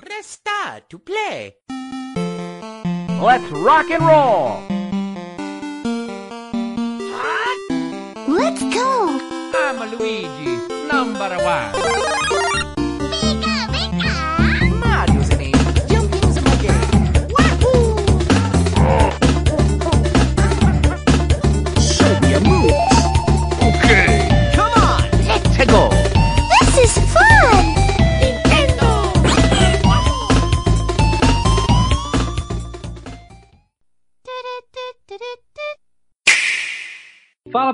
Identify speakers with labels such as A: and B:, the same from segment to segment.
A: Press start to play.
B: Let's rock and roll!
C: Let's go!
A: I'm Luigi, number one.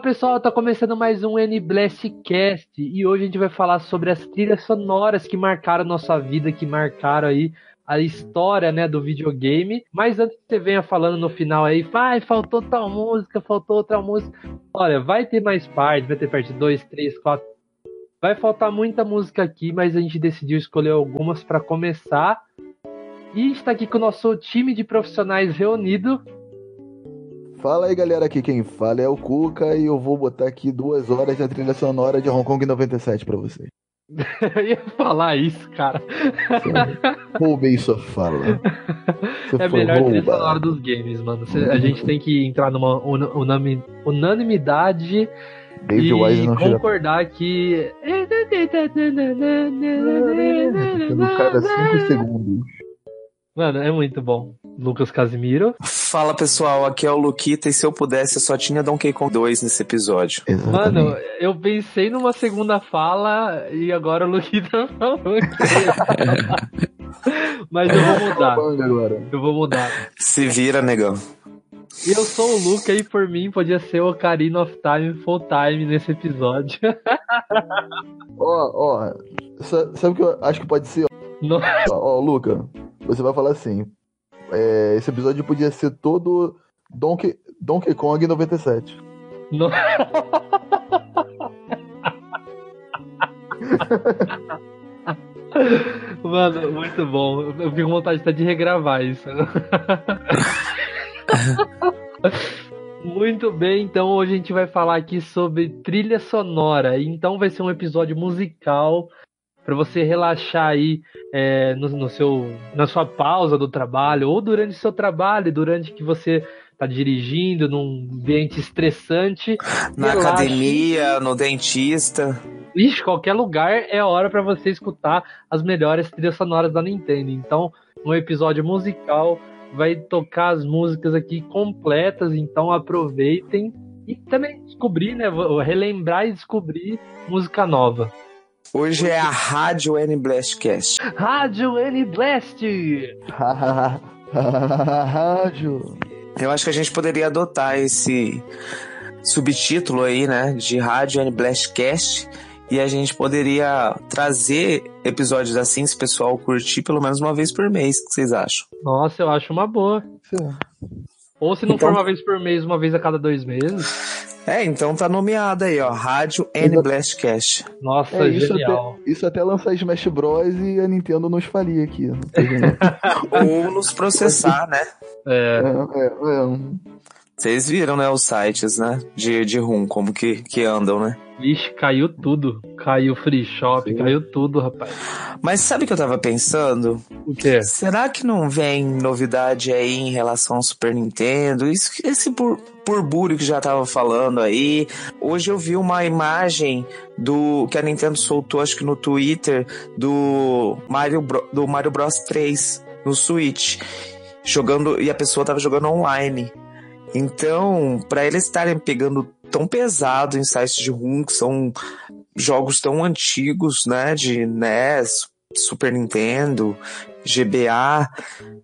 D: Pessoal, tá começando mais um N-Blast Cast e hoje a gente vai falar sobre as trilhas sonoras que marcaram nossa vida, que marcaram aí a história, né, do videogame. Mas antes que você venha falando no final aí, vai, faltou tal música, faltou outra música. Olha, vai ter mais parte, vai ter parte 2, 3, 4. Vai faltar muita música aqui, mas a gente decidiu escolher algumas para começar. E está aqui com o nosso time de profissionais reunido.
E: Fala aí galera, aqui quem fala é o Cuca e eu vou botar aqui duas horas da trilha sonora de Hong Kong 97 pra vocês.
D: Eu ia falar isso, cara.
E: Roubei sua fala. Você
D: É a melhor trilha sonora dos games, mano. Cê- A gente tem que entrar numa una- unami- unanimidade
E: David
D: e
E: Wise não
D: concordar que.
E: Cada 5 segundos.
D: Mano, é muito bom. Lucas Casimiro.
F: Fala pessoal, aqui é o Luquita e se eu pudesse eu só tinha Donkey Kong 2 nesse episódio.
E: Exatamente.
D: Mano, eu pensei numa segunda fala e agora o Luquita falou que. Mas eu vou mudar.
E: Agora.
D: Eu vou mudar.
F: Se vira, negão.
D: Eu sou o Luca e por mim podia ser o Ocarina of Time full time nesse episódio.
E: Ó, ó, sa- sabe o que eu acho que pode ser?
D: Não-
E: Ó, ó, Luca, você vai falar assim. É, esse episódio podia ser todo Donkey, Donkey Kong 97.
D: não- Mano, muito bom. Eu fico com vontade até de regravar isso. Muito bem, então hoje a gente vai falar aqui sobre trilha sonora. Então vai ser um episódio musical para você relaxar aí é, no, no seu, na sua pausa do trabalho ou durante o seu trabalho, durante que você está dirigindo num ambiente estressante.
F: Na
D: Relaxe.
F: academia, no dentista.
D: Ixi, qualquer lugar é hora para você escutar as melhores trilhas sonoras da Nintendo. Então, um episódio musical vai tocar as músicas aqui completas, então aproveitem e também descobrir, né, relembrar e descobrir música nova.
F: Hoje é a Rádio N Blastcast.
D: Rádio N Blast.
E: Rádio.
F: Eu acho que a gente poderia adotar esse subtítulo aí, né, de Rádio N Blastcast. E a gente poderia trazer episódios assim, se o pessoal curtir pelo menos uma vez por mês. O que vocês acham?
D: Nossa, eu acho uma boa. Ou se não
F: Então-
D: for uma vez por mês, uma vez a cada dois meses.
F: É, então tá nomeada aí, ó. Rádio N. Blastcast.
D: Nossa,
E: É, isso
D: genial.
E: até, isso até lançar Smash Bros e a Nintendo nos falia aqui.
F: Ou nos processar, né?
D: É,
E: é, é, é.
F: Vocês viram, né, os sites, né, de, de rum, como que, que andam, né?
D: vixe, caiu tudo. Caiu free shop,
E: Sim.
D: caiu tudo, rapaz.
F: Mas sabe o que eu tava pensando?
D: O quê?
F: Será que não vem novidade aí em relação ao Super Nintendo? Isso, esse burbúrio que já tava falando aí. Hoje eu vi uma imagem do que a Nintendo soltou, acho que no Twitter, do Mario, Bro- do Mario Bros 3 no Switch. Jogando, e a pessoa tava jogando online. Então, pra eles estarem pegando tão pesado em sites de rum, que são jogos tão antigos, né, de NES, Super Nintendo, GBA,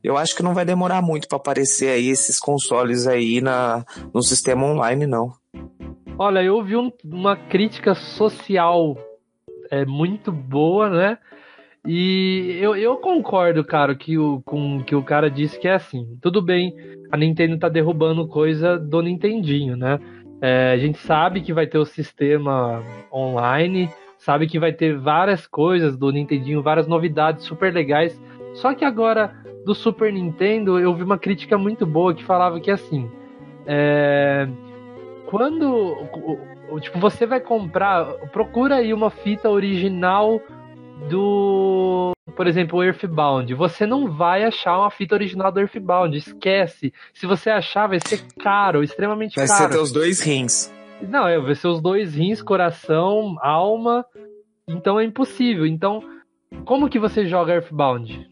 F: eu acho que não vai demorar muito pra aparecer aí esses consoles aí na, no sistema online, não.
D: Olha, eu vi um- uma crítica social é, muito boa, né? E eu, eu concordo, cara, que o, com que o cara disse que é assim. Tudo bem, a Nintendo tá derrubando coisa do Nintendinho, né? É, a gente sabe que vai ter o sistema online, sabe que vai ter várias coisas do Nintendinho, várias novidades super legais. Só que agora, do Super Nintendo, eu vi uma crítica muito boa que falava que assim. É, quando tipo você vai comprar, procura aí uma fita original do por exemplo, o Earthbound, você não vai achar uma fita original do Earthbound, esquece. Se você achar, vai ser caro, extremamente
F: Vai ser
D: caro.
F: teus dois rins.
D: Não, é, vai ser os dois rins, coração, alma. Então é impossível. Então, como que você joga Earthbound?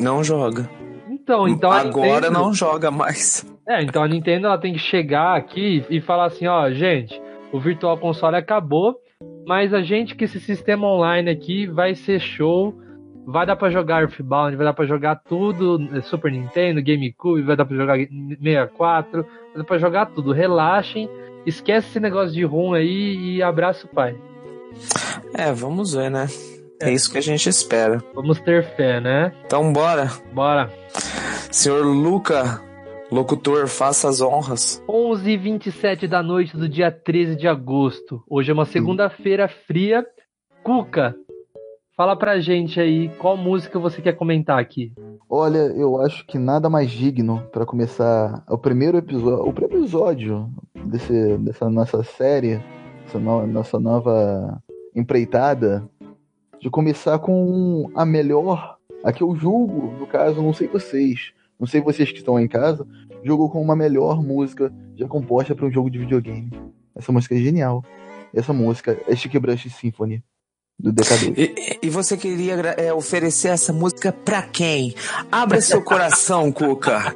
F: Não joga.
D: Então, então
F: Agora
D: Nintendo-
F: não joga mais.
D: É, então a Nintendo ela tem que chegar aqui e falar assim, ó, gente, o Virtual Console acabou, mas a gente que esse sistema online aqui vai ser show, vai dar pra jogar Earthbound, vai dar pra jogar tudo, eh, Super Nintendo, GameCube, vai dar pra jogar 64, vai dar pra jogar tudo. Relaxem, esquece esse negócio de ROM aí e abraça o pai.
F: É, vamos ver, né? É isso que a gente espera.
D: Vamos ter fé, né?
F: Então bora.
D: Bora.
F: Senhor Luca, locutor, faça as honras.
D: 11h27 da noite do dia 13 de agosto. Hoje é uma segunda-feira fria. Cuca, fala pra gente aí qual música você quer comentar aqui.
E: Olha, eu acho que nada mais digno pra começar o primeiro episódio, o primeiro episódio desse, dessa nossa série, essa no- nossa nova empreitada, de começar com a melhor, a que eu julgo, no caso, não sei vocês, não sei vocês que estão aí em casa, julgo com uma melhor música já composta para um jogo de videogame. Essa música é genial. Essa música é Chique Brush Symphony, do DK2.
F: E, e você queria é, oferecer essa música pra quem? Abra seu coração, Cuca.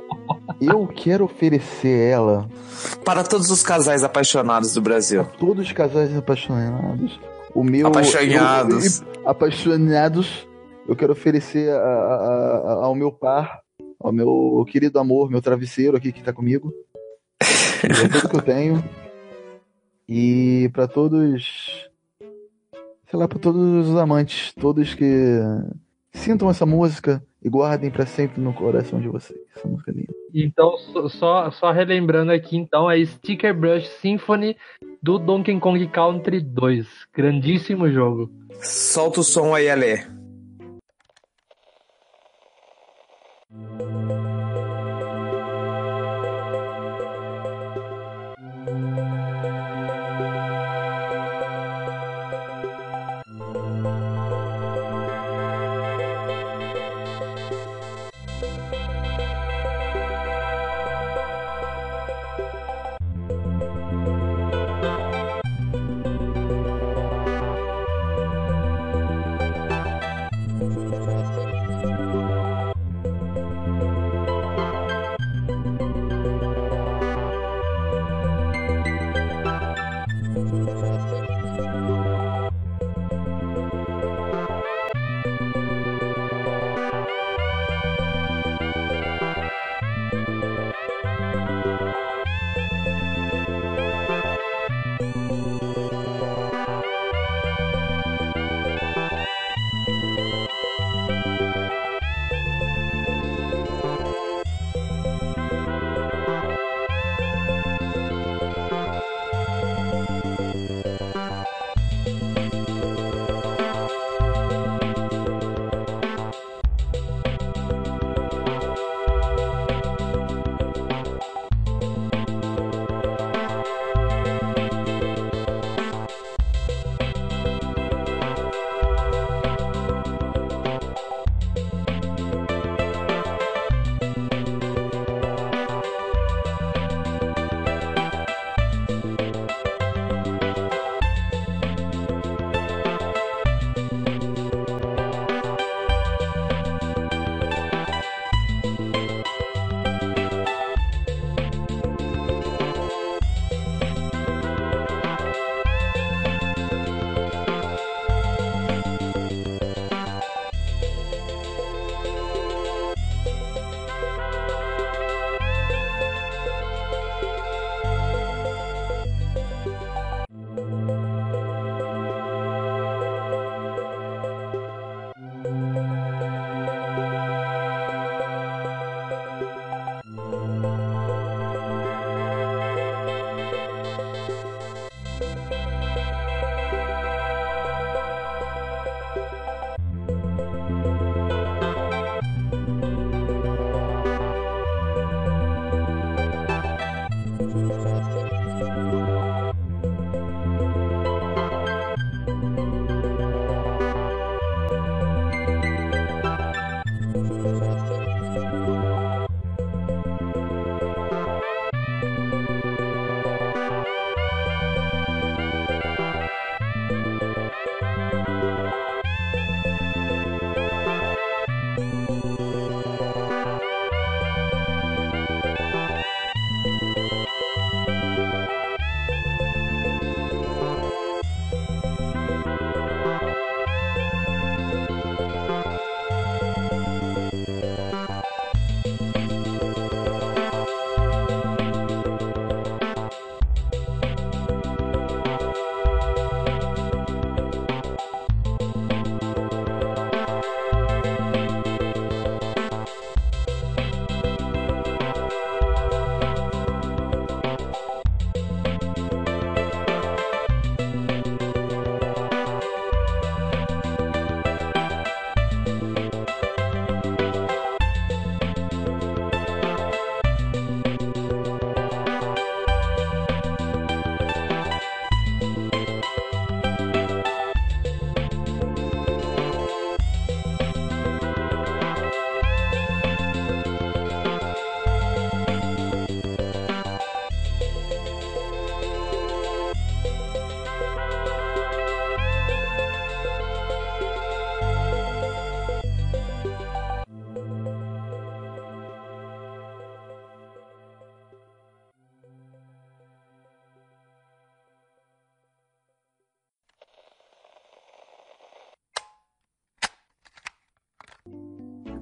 E: Eu quero oferecer ela
F: Para todos os casais apaixonados do Brasil.
E: todos os casais apaixonados. O meu.
F: Apaixonados.
E: eu- eu- apaixonados. Eu quero oferecer a- a- a- ao meu par, ao meu querido amor, meu travesseiro aqui que tá comigo. É tudo que eu tenho. E pra todos. Sei lá, pra todos os amantes, todos que sintam essa música e guardem pra sempre no coração de vocês. Essa música é linda.
D: Então, só- só, só relembrando aqui, então, é Sticker Brush Symphony do Donkey Kong Country 2. Grandíssimo jogo.
F: Solta o som aí, Ale.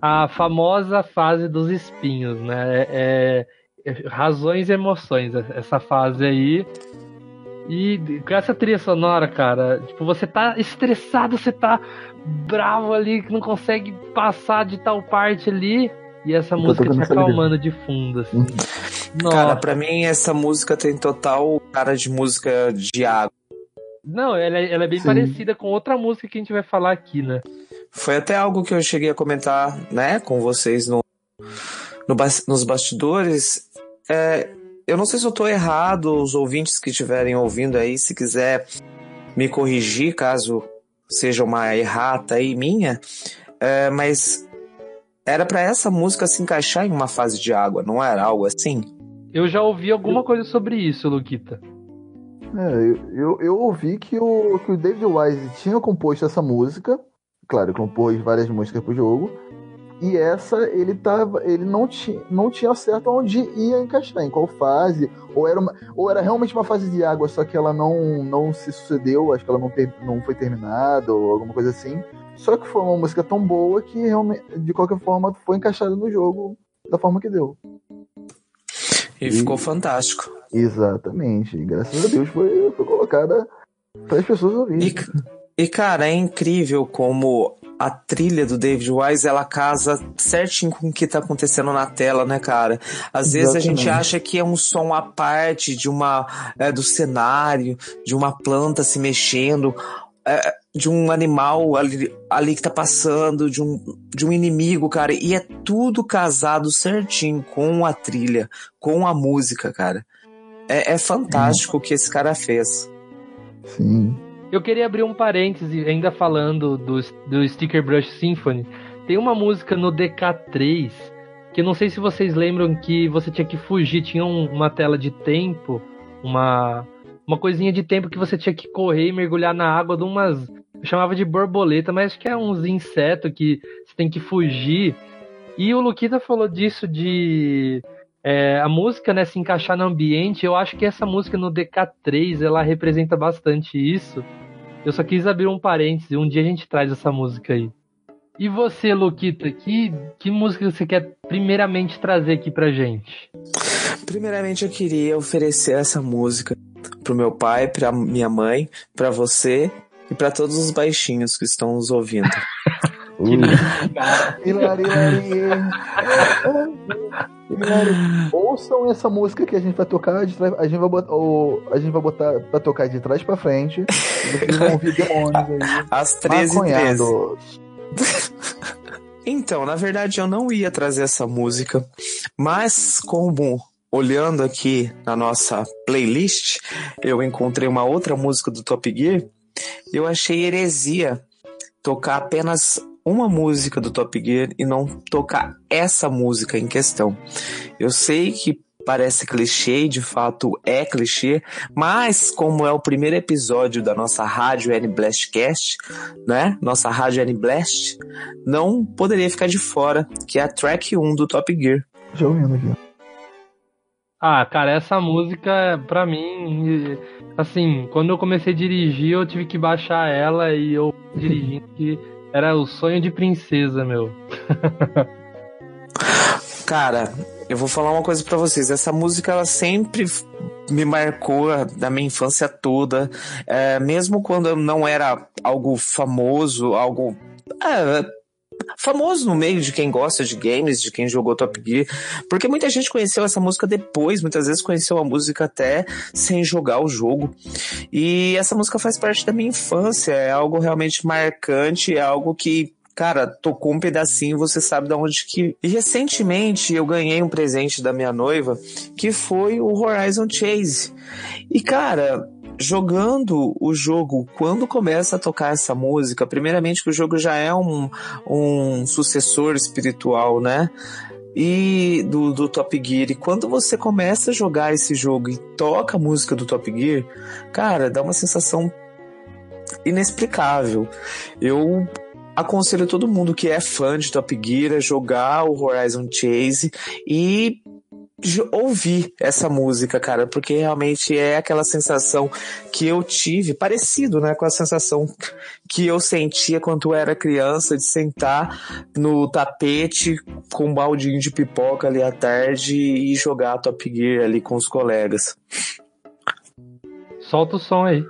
D: A famosa fase dos espinhos, né? É, é- razões e emoções, essa fase aí. E com essa trilha sonora, cara, tipo, você tá estressado, você tá bravo ali, que não consegue passar de tal parte ali, e essa música te acalmando de fundo, assim.
E: Uhum.
F: Cara,
D: Nossa.
F: pra mim essa música tem total cara de música de água.
D: Não, ela, é- ela é bem
E: Sim.
D: parecida com outra música que a gente vai falar aqui, né?
F: Foi até algo que eu cheguei a comentar, né, com vocês no, no nos bastidores. É, eu não sei se eu tô errado, os ouvintes que estiverem ouvindo aí, se quiser me corrigir, caso seja uma errata aí minha, é, mas era pra essa música se encaixar em uma fase de água, não era algo assim?
D: Eu já ouvi alguma coisa sobre isso, Luquita.
E: É, eu, eu, eu ouvi que o, que o David Wise tinha composto essa música. Claro, ele compôs várias músicas pro jogo. E essa ele tava. Ele não, ti, não tinha certo onde ia encaixar, em qual fase. Ou era, uma, ou era realmente uma fase de água, só que ela não, não se sucedeu, acho que ela não, ter, não foi terminada, ou alguma coisa assim. Só que foi uma música tão boa que realmente, de qualquer forma, foi encaixada no jogo da forma que deu.
F: E
E: E-
F: ficou fantástico.
E: Exatamente. Graças a Deus foi, foi colocada para as pessoas ouvirem.
F: E, e, cara, é incrível como a trilha do David Wise ela casa certinho com o que tá acontecendo na tela, né, cara? Às vezes a gente
E: Exatamente.
F: acha que é um som à parte de uma é, do cenário, de uma planta se mexendo, é, de um animal ali, ali que tá passando, de um, de um inimigo, cara. E é tudo casado certinho com a trilha, com a música, cara. É, é fantástico o que esse cara fez.
E: Sim.
D: Eu queria abrir um parêntese, ainda falando do, do Sticker Brush Symphony. Tem uma música no DK3 que não sei se vocês lembram que você tinha que fugir, tinha um- uma tela de tempo, uma uma coisinha de tempo que você tinha que correr e mergulhar na água de umas, eu chamava de borboleta, mas acho que é uns insetos que você tem que fugir. E o Luquita falou disso de é, a música, né, se encaixar no ambiente. Eu acho que essa música no DK3 ela representa bastante isso. Eu só quis abrir um parêntese, um dia a gente traz essa música aí. E você, Luquita, que, que música você quer primeiramente trazer aqui pra gente?
F: Primeiramente, eu queria oferecer essa música pro meu pai, pra minha mãe, pra você e pra todos os baixinhos que estão nos ouvindo.
E: Hilari, hilari. Hilari. Ouçam essa música que a gente vai tocar de trás, a gente vai botar, o- a gente vai botar pra tocar de trás pra frente. E vocês vão ouvir demônios aí.
F: Às 13 h 13
E: Maconhados.
F: Então, na verdade, eu não ia trazer essa música, mas como olhando aqui na nossa playlist, eu encontrei uma outra música do Top Gear, eu achei heresia tocar apenas uma música do Top Gear e não tocar essa música em questão. Eu sei que parece clichê, de fato é clichê, mas como é o primeiro episódio da nossa rádio N Blastcast, né? Nossa rádio N Blast, não poderia ficar de fora, que é a track 1 do Top Gear.
E: Já ouvindo aqui.
D: Ah, cara, essa música, pra mim, assim, quando eu comecei a dirigir, eu tive que baixar ela e eu dirigindo que era o sonho de princesa, meu.
F: Cara, eu vou falar uma coisa pra vocês. Essa música ela sempre me marcou da minha infância toda, É, mesmo quando não era algo famoso, algo é, famoso no meio de quem gosta de games, de quem jogou Top Gear, porque muita gente conheceu essa música depois, muitas vezes conheceu a música até sem jogar o jogo. E essa música faz parte da minha infância, é algo realmente marcante, é algo que Cara, tocou um pedacinho, você sabe de onde que. E recentemente eu ganhei um presente da minha noiva que foi o Horizon Chase. E cara, jogando o jogo, quando começa a tocar essa música, primeiramente que o jogo já é um, um sucessor espiritual, né? E do, do Top Gear. E quando você começa a jogar esse jogo e toca a música do Top Gear, cara, dá uma sensação inexplicável. Eu aconselho todo mundo que é fã de Top Gear a jogar o Horizon Chase e ouvir essa música, cara, porque realmente é aquela sensação que eu tive, parecido, né, com a sensação que eu sentia quando eu era criança, de sentar no tapete com um baldinho de pipoca ali à tarde e jogar Top Gear ali com os colegas.
D: Solta o som aí.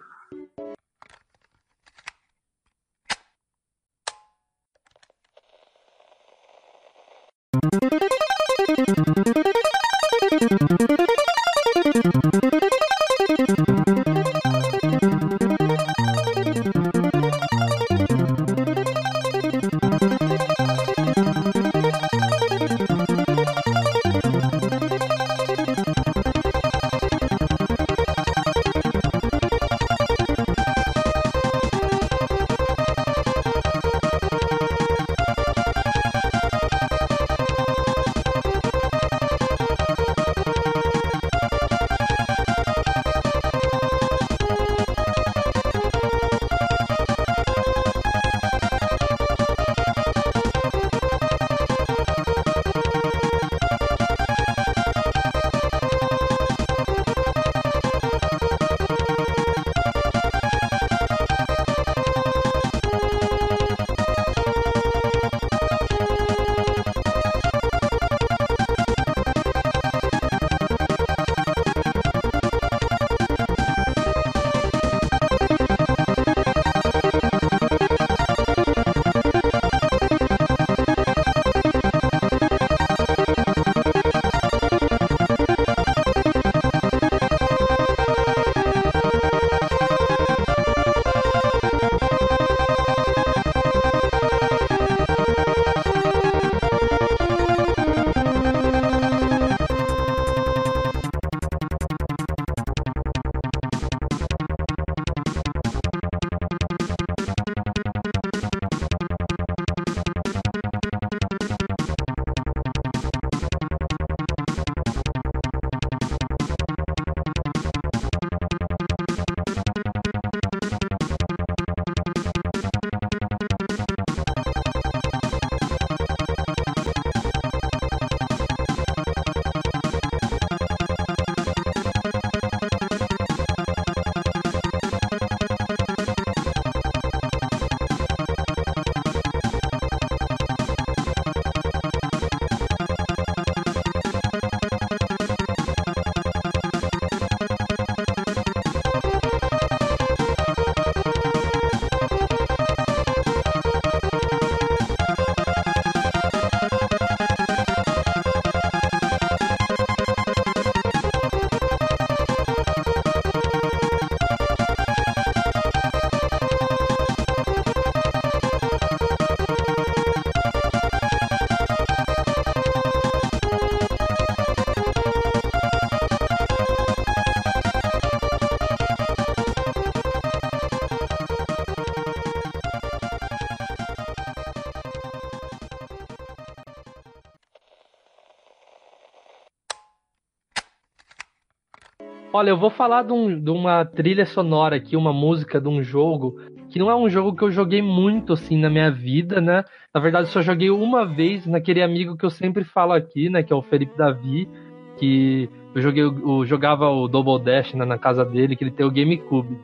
D: Olha, eu vou falar de, um- de uma trilha sonora aqui, uma música de um jogo que não é um jogo que eu joguei muito assim na minha vida, né? Na verdade, eu só joguei uma vez naquele amigo que eu sempre falo aqui, né? Que é o Felipe Davi, que eu joguei, o- jogava o Double Dash né, na casa dele, que ele tem o GameCube.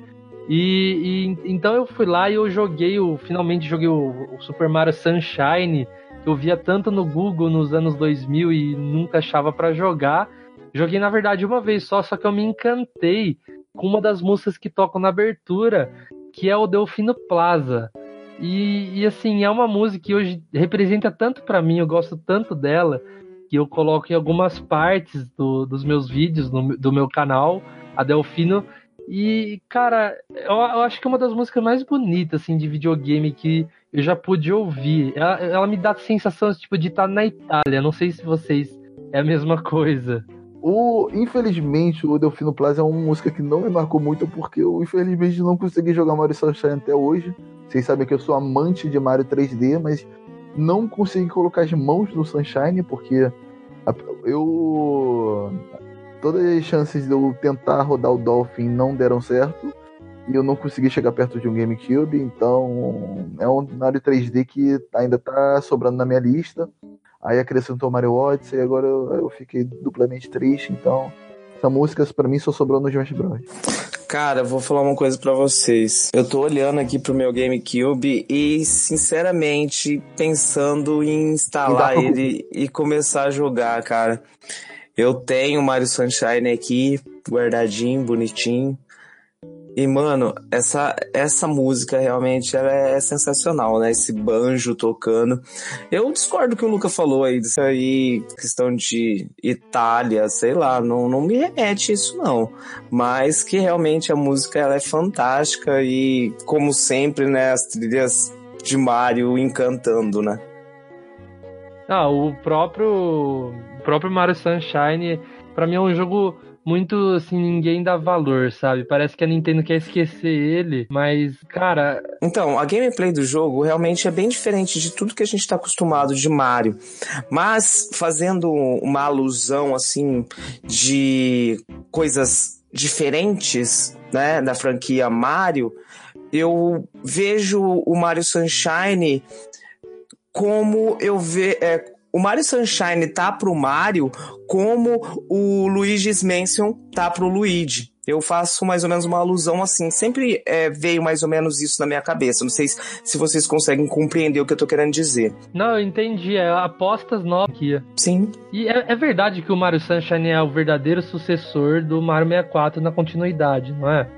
D: E, e então eu fui lá e eu joguei o. Finalmente joguei o, o Super Mario Sunshine, que eu via tanto no Google nos anos 2000 e nunca achava pra jogar. Joguei na verdade uma vez só, só que eu me encantei com uma das músicas que tocam na abertura, que é o Delfino Plaza. E, e, assim, é uma música que hoje representa tanto pra mim, eu gosto tanto dela, que eu coloco em algumas partes do- dos meus vídeos no- do meu canal, a Delfino. E, cara, eu, eu acho que é uma das músicas mais bonitas, assim, de videogame que eu já pude ouvir. Ela, ela me dá sensação, tipo, de estar na Itália. Não sei se vocês é a mesma coisa.
E: O, infelizmente, o Delfino Plaza é uma música que não me marcou muito porque eu, infelizmente, não consegui jogar Mario Sunshine até hoje. Vocês sabem que eu sou amante de Mario 3D, mas não consegui colocar as mãos no Sunshine porque eu. Todas as chances de eu tentar rodar o Dolphin não deram certo e eu não consegui chegar perto de um GameCube, então é um Mario 3D que ainda tá sobrando na minha lista. Aí acrescentou Mario Odyssey, e agora eu, eu fiquei duplamente triste, então essa música pra mim só sobrou no Smash Bros.
F: Cara, vou falar uma coisa pra vocês. Eu tô olhando aqui pro meu GameCube e, sinceramente, pensando em instalar
E: pra-
F: ele e começar a jogar, cara. Eu tenho o Mario Sunshine aqui, guardadinho, bonitinho. E, mano, essa, essa música realmente ela é sensacional, né? Esse banjo tocando. Eu discordo do que o Luca falou aí, disso aí, questão de Itália, sei lá, não, não me remete isso, não mas que realmente a música ela é fantástica e como sempre, né, as trilhas de Mario encantando, né?
D: Ah, o próprio, o próprio Mario Sunshine, pra mim é um jogo muito assim, ninguém dá valor, sabe? Parece que a Nintendo quer esquecer ele, mas, cara,
F: Então, a gameplay do jogo realmente é bem diferente de tudo que a gente está acostumado de Mario, mas fazendo uma alusão assim de coisas diferentes, né, da franquia Mario, eu vejo o Mario Sunshine como eu ve é, o Mario Sunshine tá pro Mario como o Luigi's Mansion tá pro Luigi. Eu faço mais ou menos uma alusão assim. Sempre é, veio mais ou menos isso na minha cabeça. Não sei se, se vocês conseguem compreender o que eu tô querendo dizer.
D: não, eu entendi, é apostas novas aqui.
F: Sim.
D: E é, é verdade que o Mario Sunshine é o verdadeiro sucessor do Mario 64 na continuidade, não é?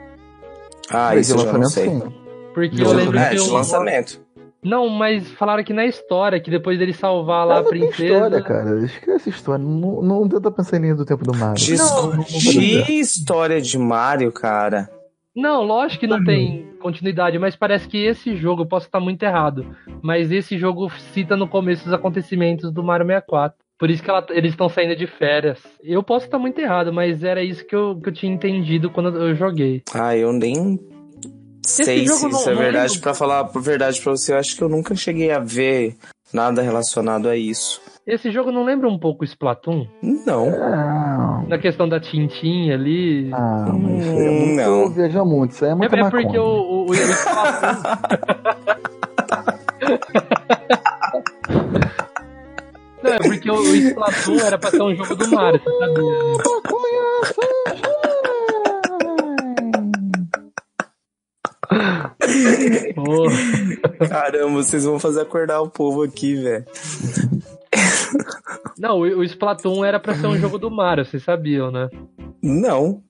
F: Ah,
E: Mas
F: isso eu já não
E: lançamento,
F: sei.
E: sim.
D: Porque eu lembro
F: É,
D: que eu...
F: lançamento.
D: Não, mas falaram que na história, que depois dele salvar lá a princesa.
E: história, cara. Esquece história. Não, não tenta pensar em linha do tempo do Mario.
F: De,
E: Não,
F: de história de Mario, cara.
D: Não, lógico que não tem continuidade, mas parece que esse jogo, eu posso estar muito errado, mas esse jogo cita no começo os acontecimentos do Mario 64. Por isso que ela- eles estão saindo de férias. Eu posso estar muito errado, mas era isso que eu, que eu tinha entendido quando eu joguei.
F: Ah, eu nem sei se
D: não-
F: isso é
D: não
F: verdade. Pra falar a verdade pra você, eu acho que eu nunca cheguei a ver nada relacionado a isso.
D: Esse jogo não lembra um pouco o Splatoon?
F: Não.
E: Ah,
D: Na questão da Tintin ali.
E: ah, mas isso aí é
F: Hum,
E: muito
F: não.
E: viajar muito. Isso aí é
D: É,
E: muita
D: é
E: maconha.
D: porque o, o, o Splatoon. Não, é porque o, o Splatoon era pra ser um jogo do Mario, você sabia? né? Pô.
F: Caramba, vocês vão fazer acordar o povo aqui, velho.
D: Não, o, o Splatoon era pra ser um jogo do Mario, vocês sabiam, né?
F: Não.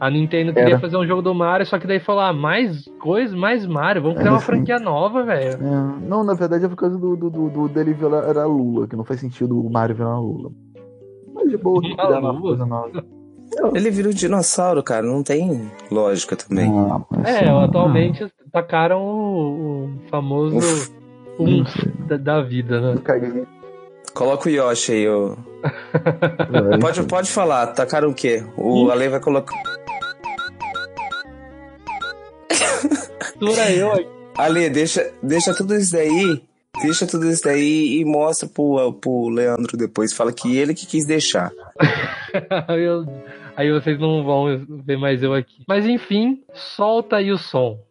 D: A Nintendo queria
E: Era.
D: fazer um jogo do Mario, só que daí falou, ah, mais coisa, mais Mario, vamos criar
E: Era
D: uma
E: assim.
D: franquia nova, velho.
E: É, não, na verdade é por causa do, do, do, do dele virar a Lula, que não faz sentido o Mario virar a Lula. Mas de boa, criar uma
D: Lula?
E: coisa nova.
F: Ele vira um dinossauro, cara. Não tem lógica também.
E: Ah,
D: É, atualmente tacaram o, o famoso
F: Uf.
D: umf da, da vida, né?
F: Coloca o Yoshi aí, ô. Pode, pode falar, tacaram o quê? O Ale vai colocar.
D: Mistura eu aqui.
F: Ale, deixa, deixa tudo isso daí. Deixa tudo isso daí e mostra pro, pro Leandro depois. Fala que ele que quis deixar.
D: Aí eu- aí vocês não vão ver mais eu aqui. Mas enfim, solta aí o som.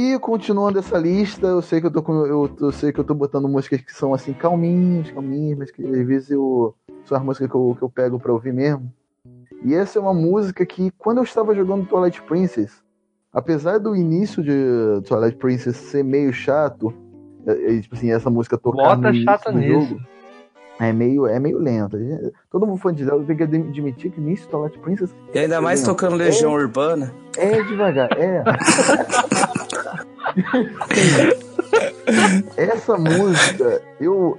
E: E continuando essa lista, eu sei que eu tô com, eu, eu sei que eu tô botando músicas que são assim calminhas, calminhas, mas que às vezes eu são as músicas que eu, que eu pego pra ouvir mesmo. E essa é uma música que quando eu estava jogando Twilight Princess, apesar do início de Twilight Princess ser meio chato, é, é, tipo assim, essa música tocar
D: Bota
E: no
D: chata
E: do
D: nisso.
E: jogo, é meio, é meio lenta. Todo mundo fã de Zelda tem que admitir que o início de Twilight Princess
F: E ainda mais
E: É,
F: tocando Legião Urbana.
E: é devagar, é. Essa música, eu.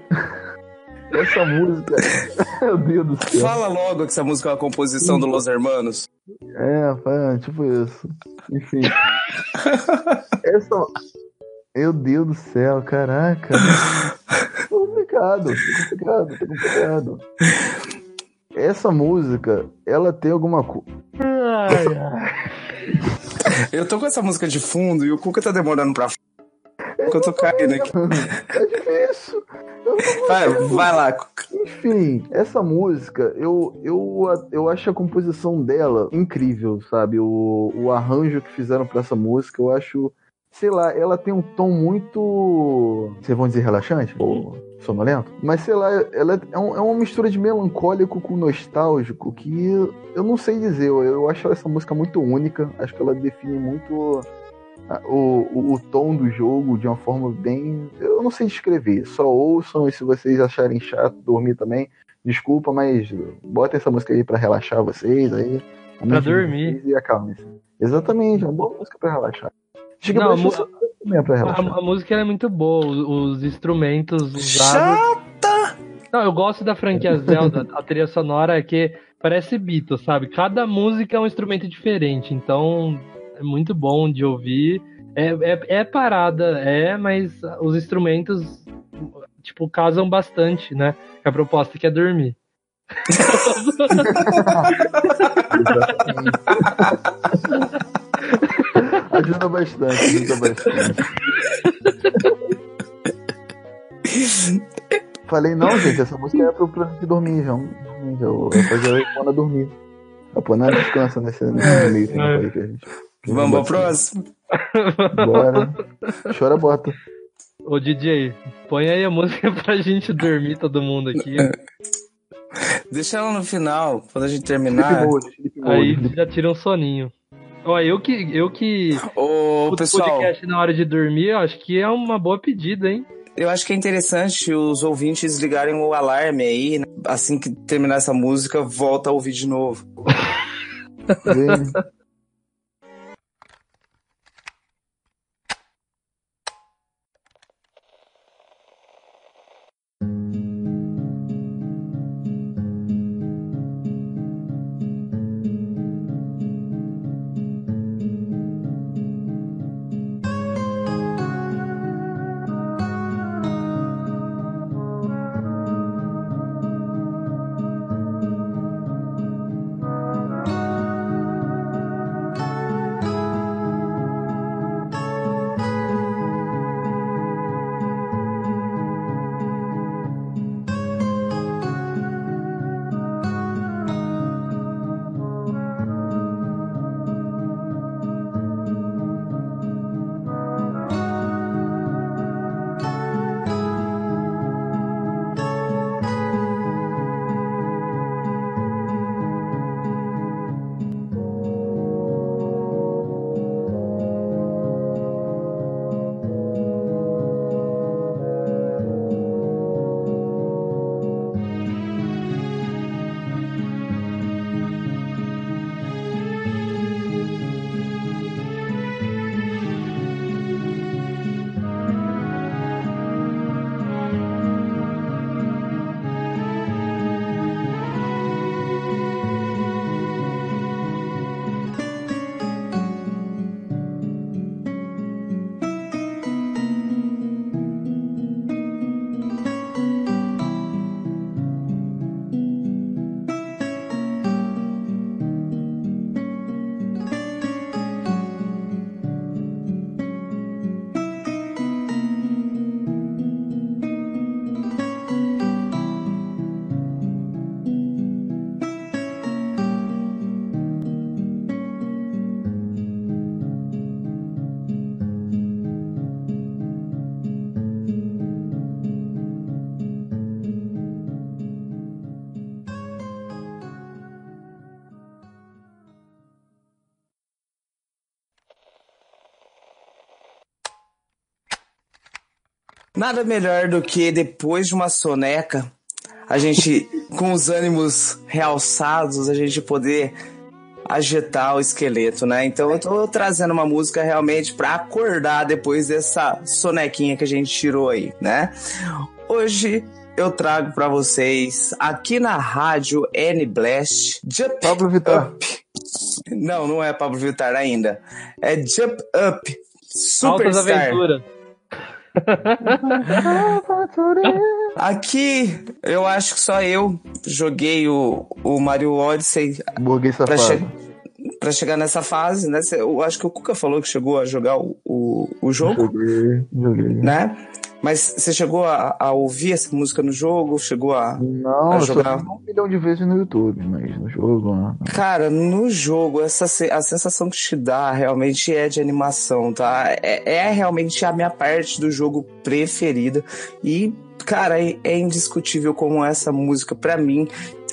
E: Essa música. Meu Deus do céu.
F: Fala logo que essa música é uma composição do Los Hermanos.
E: É, é, tipo isso. Enfim. Essa. Meu Deus do céu, caraca. Tá complicado, tá complicado, tá complicado. Essa música, ela tem alguma coisa.
D: Ai, ai.
F: Eu tô com essa música de fundo e o Cuca tá demorando pra. Que eu tô caindo aqui.
E: É difícil.
F: Vai, vai lá, Cuca.
E: Enfim, essa música, eu, eu, eu acho a composição dela incrível, sabe? O, o arranjo que fizeram pra essa música, eu acho. Sei lá, ela tem um tom muito. Vocês vão dizer relaxante? Ou sonolento? Mas sei lá, ela é, um- é uma mistura de melancólico com nostálgico que eu não sei dizer. Eu, eu acho essa música muito única. Acho que ela define muito o, o, o tom do jogo de uma forma bem. Eu não sei descrever. Só ouçam e se vocês acharem chato dormir também, desculpa, mas botem essa música aí pra relaxar vocês aí. a mente de
D: dormir.
E: E acalmem-se. Exatamente, é uma boa música pra relaxar. Chega
D: Não,
E: pra
D: a
E: é
D: A, a música ela é muito boa, os, os instrumentos usados.
F: Chata!
D: Não, eu gosto da franquia Zelda, a trilha sonora é que parece Beatles, sabe? Cada música é um instrumento diferente, então é muito bom de ouvir. É, é, é parada, é, mas os instrumentos, tipo, casam bastante, né? A proposta que é dormir.
E: Ajuda bastante, ajuda bastante. Falei, não, gente, essa música é pro plano de dormir, já. Eu fazer a Epona dormir. A Epona descansa nesse, nesse meio tempo aí que a gente. que
F: Vamos pro próximo?
E: Bora. Chora bota.
D: Ô DJ, põe aí a música pra gente dormir, todo mundo aqui.
F: Deixa ela no final, quando a gente terminar.
E: mode, sleep mode.
D: Aí já tira um soninho. Ó, eu que, eu que
F: Ô,
D: o
F: pessoal,
D: podcast na hora de dormir, eu acho que é uma boa pedida, hein?
F: eu acho que é interessante os ouvintes ligarem o alarme aí. né? Assim que terminar essa música, volta a ouvir de novo. Nada melhor do que depois de uma soneca, a gente, com os ânimos realçados, a gente poder agitar o esqueleto, né? Então eu tô trazendo uma música realmente pra acordar depois dessa sonequinha que a gente tirou aí, né? Hoje eu trago pra vocês aqui na rádio N Blast Jump
E: Pablo Vittar.
F: Up. Não, não é Pablo Vittar ainda. É Jump Up
D: Altas
F: Superstar.
D: aventuras.
F: Aqui eu acho que só eu joguei o, o Mario Odyssey
E: Burguês
F: pra,
E: safado.
F: che pra chegar nessa fase, né? Eu acho que o Cuca falou que chegou a jogar o, o, o jogo,
E: Joguei, joguei.
F: né? Mas você chegou a, a ouvir essa música no jogo? Chegou a.
E: Não,
F: a jogar.
E: vi um milhão de vezes no YouTube, mas no jogo, não.
F: Cara, no jogo, essa, a sensação que te dá realmente é de animação, tá? É, é realmente a minha parte do jogo preferida. E, cara, é, é indiscutível como essa música, pra mim,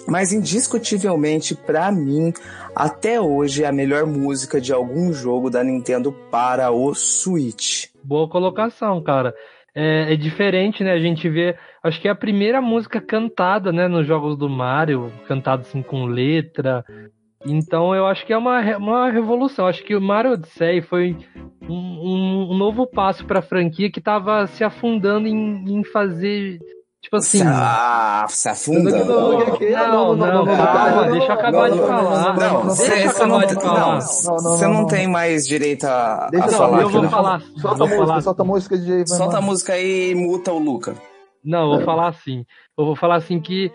F: mas indiscutivelmente, pra mim, até hoje é a melhor música de algum jogo da Nintendo para o Switch.
D: Boa colocação, cara. É, é diferente, né? A gente vê. Acho que é a primeira música cantada, né? Nos jogos do Mario, cantada assim com letra. Então eu acho que é uma, uma revolução. Acho que o Mario Odyssey foi um, um- novo passo pra franquia que tava se afundando em, em fazer. Tipo assim.
F: Ah, se afunda.
D: Não, não, não, calma, deixa eu acabar de falar.
F: Não,
D: Deixa
F: você
D: eu
F: não,
D: acabar de
F: não,
D: falar.
F: você não tem mais direito a,
E: Deixa
F: a
E: eu
D: Não,
F: falar.
D: eu vou
F: né?
D: falar.
E: Solta a música, solta a música de
F: Solta a música aí e muta o Luca.
D: Não, eu vou falar assim. Eu vou falar assim que,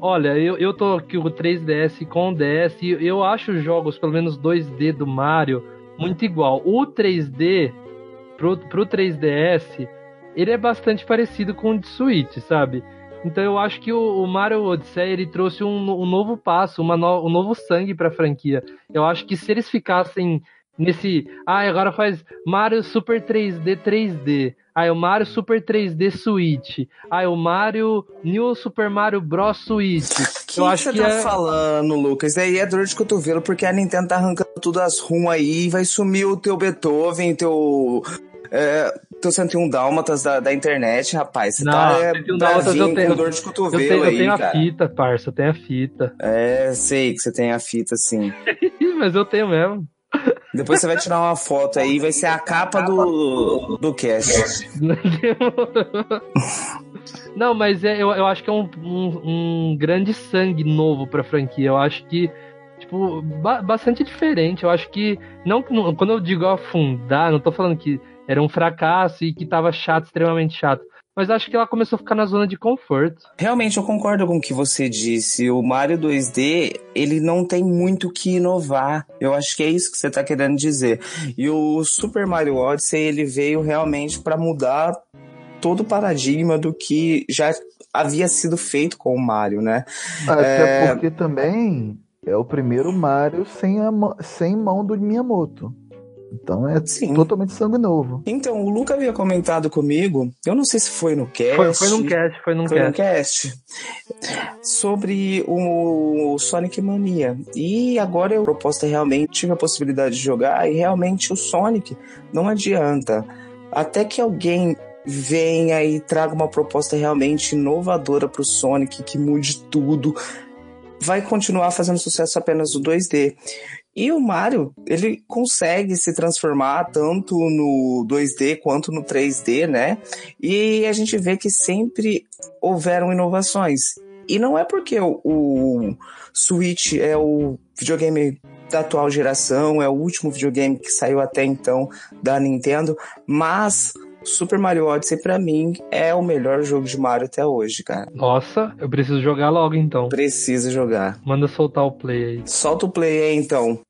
D: olha, eu, eu tô aqui com o 3DS com o DS e eu acho os jogos, pelo menos 2D do Mario, muito igual. O 3D pro, pro 3DS, ele é bastante parecido com o de Switch, sabe? Então eu acho que o, o Mario Odyssey ele trouxe um, um novo passo, uma no- um novo sangue pra franquia. Eu acho que se eles ficassem nesse. Ah, agora faz Mario Super 3D 3D. Ah, é o Mario Super 3D Switch. Ah, é o Mario New Super Mario Bros Switch.
F: que
D: eu acho
F: você
D: que
F: tá
D: é.
F: falando, Lucas? Isso aí é dor de cotovelo, porque a Nintendo tá arrancando tudo as rum aí, vai sumir o teu Beethoven, teu. É, teu 101 Dálmatas da, da internet, rapaz. Você
D: Não,
F: tá é,
D: 101 Dálmatas eu tenho-
F: dor de
D: Eu
F: cotovelo
D: tenho, eu tenho a fita, parça, eu tenho a fita.
F: É, sei que você tem a fita, sim.
D: Mas eu tenho mesmo.
F: Depois você vai tirar uma foto aí, vai ser a capa do, do cast.
D: Não, mas é, eu, eu acho que é um, um, um grande sangue novo pra franquia. Eu acho que, tipo, ba- bastante diferente. Eu acho que, não, não- quando eu digo afundar, não tô falando que era um fracasso e que tava chato, extremamente chato. Mas acho que ela começou a ficar na zona de conforto.
F: Realmente, eu concordo com o que você disse. O Mario 2D, ele não tem muito o que inovar. Eu acho que é isso que você tá querendo dizer. E o Super Mario Odyssey, ele veio realmente para mudar todo o paradigma do que já havia sido feito com o Mario, né?
E: Até
F: É.
E: porque também é o primeiro Mario sem, a, mão- sem mão do Miyamoto. Então é
F: Sim.
E: totalmente sangue novo.
F: Então, o Luca havia comentado comigo, eu não sei se foi no cast.
D: Foi, foi num cast, foi num
F: Foi um
D: cast.
F: cast sobre o Sonic Mania. E agora eu proposta realmente tive a possibilidade de jogar e realmente o Sonic não adianta. Até que alguém venha e traga uma proposta realmente inovadora pro Sonic que mude tudo, vai continuar fazendo sucesso apenas no 2D. E o Mario, ele consegue se transformar tanto no 2D quanto no 3D, né? E a gente vê que sempre houveram inovações. E não é porque o, Switch é o videogame da atual geração, é o último videogame que saiu até então da Nintendo, mas Super Mario Odyssey pra mim é o melhor jogo de Mario até hoje, cara.
D: Nossa, eu preciso jogar logo então.
F: Precisa jogar.
D: Manda soltar o play aí.
F: Solta o play aí então.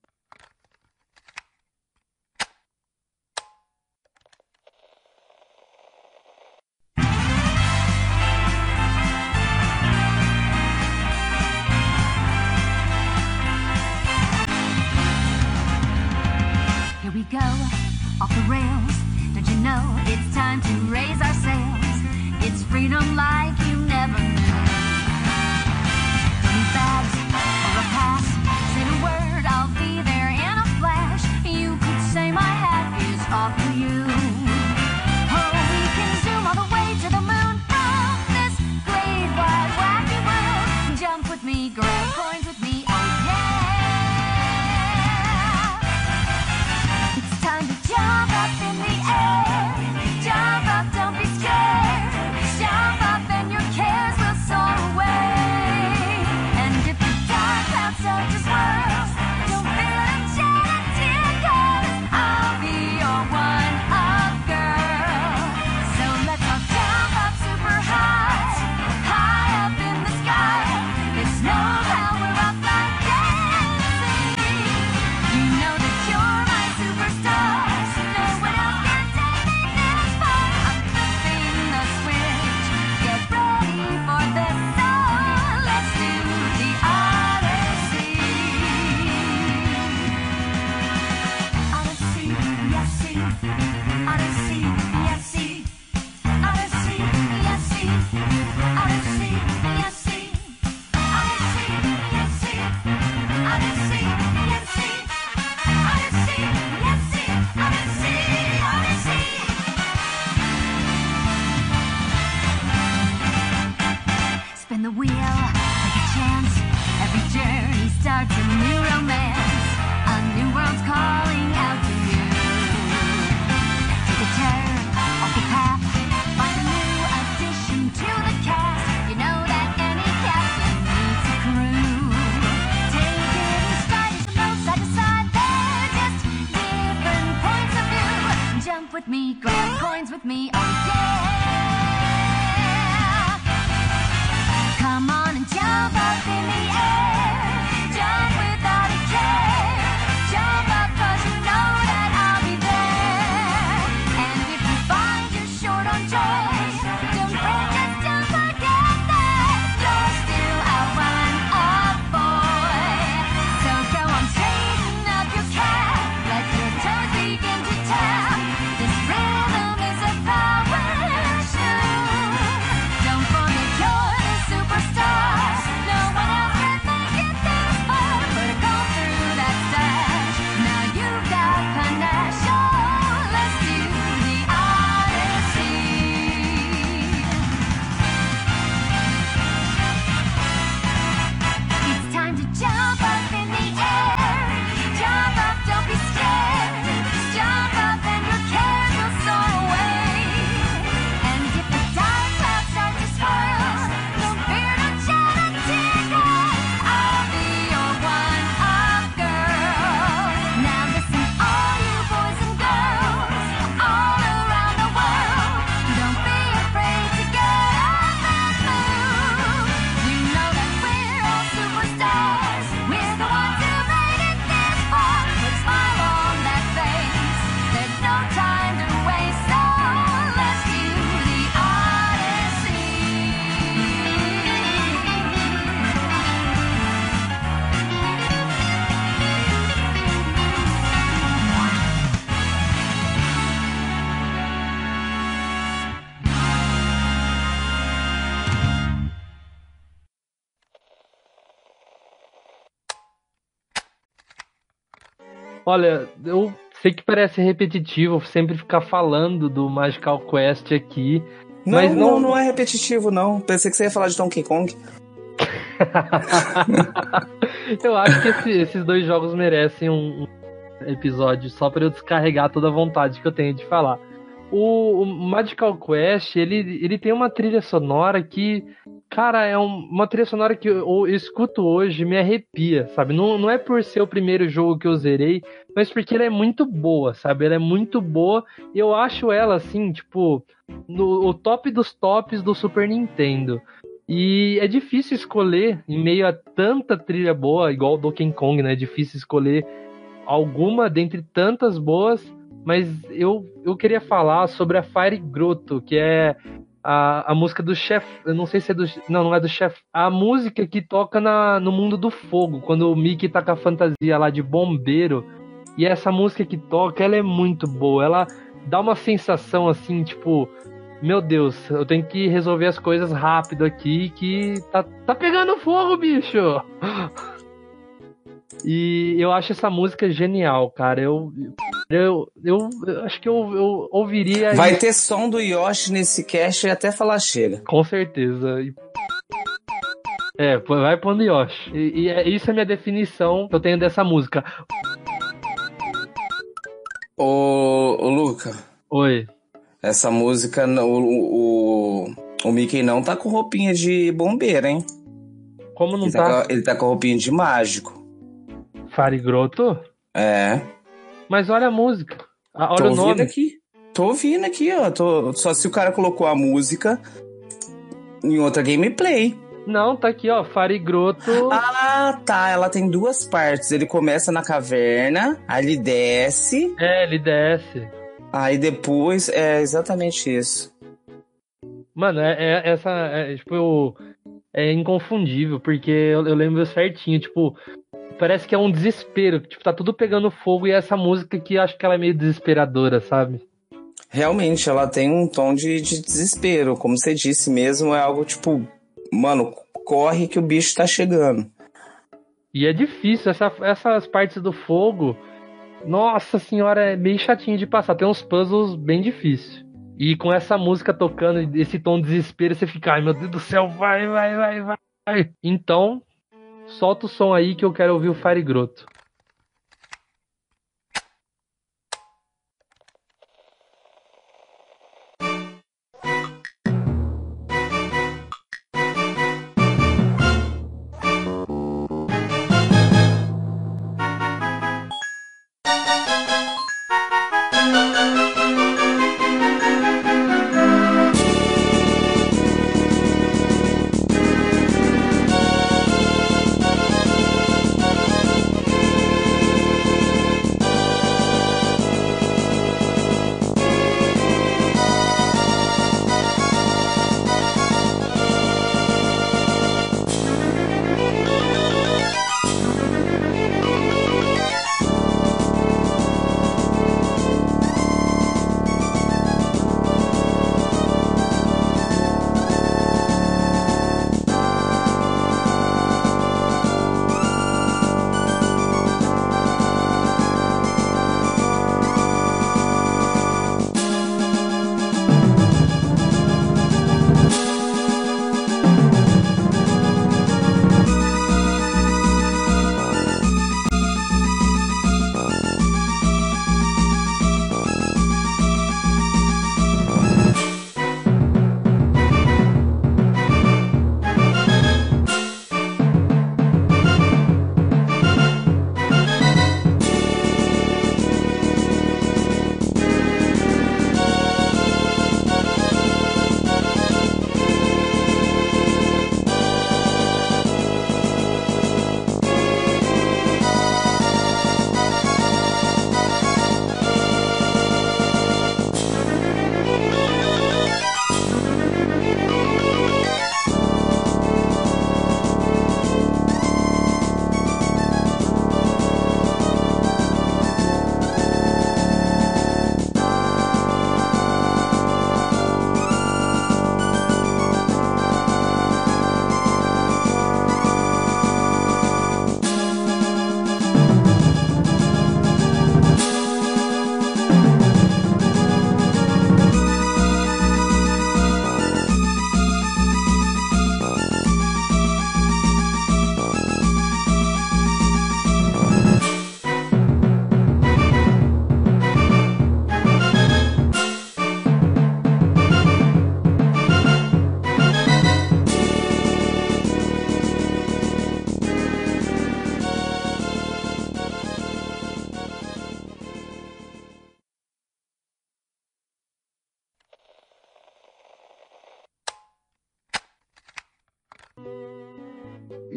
D: Olha, eu sei que parece repetitivo sempre ficar falando do Magical Quest aqui,
F: Não,
D: Mas
F: não,
D: não-
F: não é repetitivo, não. Pensei que você ia falar de Donkey Kong.
D: eu acho que esse- esses dois jogos merecem um, episódio só para eu descarregar toda a vontade que eu tenho de falar. O, o Magical Quest, ele, ele tem uma trilha sonora que, cara, é um- uma trilha sonora que eu, eu escuto hoje me arrepia, sabe? Não, não é por ser o primeiro jogo que eu zerei, mas porque ela é muito boa, sabe? Ela é muito boa e eu acho ela, assim, tipo, no o top dos tops do Super Nintendo. E é difícil escolher, em meio a tanta trilha boa, igual Donkey Kong, né? É difícil escolher alguma dentre tantas boas, mas eu, eu queria falar sobre a Fire Grotto, que é a, a música do chefe. Eu não sei se é do. Não, não é do chefe. A música que toca na, no mundo do fogo, quando o Mickey tá com a fantasia lá de bombeiro. E essa música que toca, ela é muito boa. Ela dá uma sensação assim, tipo. Meu Deus, eu tenho que resolver as coisas rápido aqui, que tá, tá pegando fogo, bicho! E eu acho essa música genial, cara. Eu, eu, eu, eu acho que eu, eu ouviria.
F: Vai ter som do Yoshi nesse cast e até falar chega.
D: Com certeza. E- É, vai pondo Yoshi. E, e é, isso é a minha definição que eu tenho dessa música.
F: Ô, ô Luca,
D: Oi.
F: essa música, o, o, o Mickey não tá com roupinha de bombeiro, hein?
D: Como não
F: Ele
D: tá
F: tá, com, ele tá com roupinha de mágico.
D: Farigroto?
F: É.
D: Mas olha a música. Ah,
F: Tô
D: olha o
F: ouvindo
D: nome.
F: aqui. Tô ouvindo aqui, ó. Tô, só se o cara colocou a música em outra gameplay.
D: Não, tá aqui, ó. Farigroto.
F: Ah, tá. Ela tem duas partes. Ele começa na caverna, aí ele desce,
D: É, ele desce.
F: aí depois. É exatamente isso.
D: Mano, é, é- essa. É, tipo, eu- é inconfundível, porque eu, eu lembro certinho, tipo. Parece que é um desespero. Tipo, tá tudo pegando fogo e essa música que acho que ela é meio desesperadora, sabe?
F: Realmente, ela tem um tom de, de desespero. Como você disse mesmo, é algo tipo. Mano, corre que o bicho tá chegando.
D: E é difícil, essa- essas partes do fogo. Nossa senhora, é meio chatinho de passar. Tem uns puzzles bem difíceis. E com essa música tocando, esse tom de desespero, você fica, ai meu Deus do céu, vai, vai, vai, vai. Então, solta o som aí que eu quero ouvir o Fire Grotto.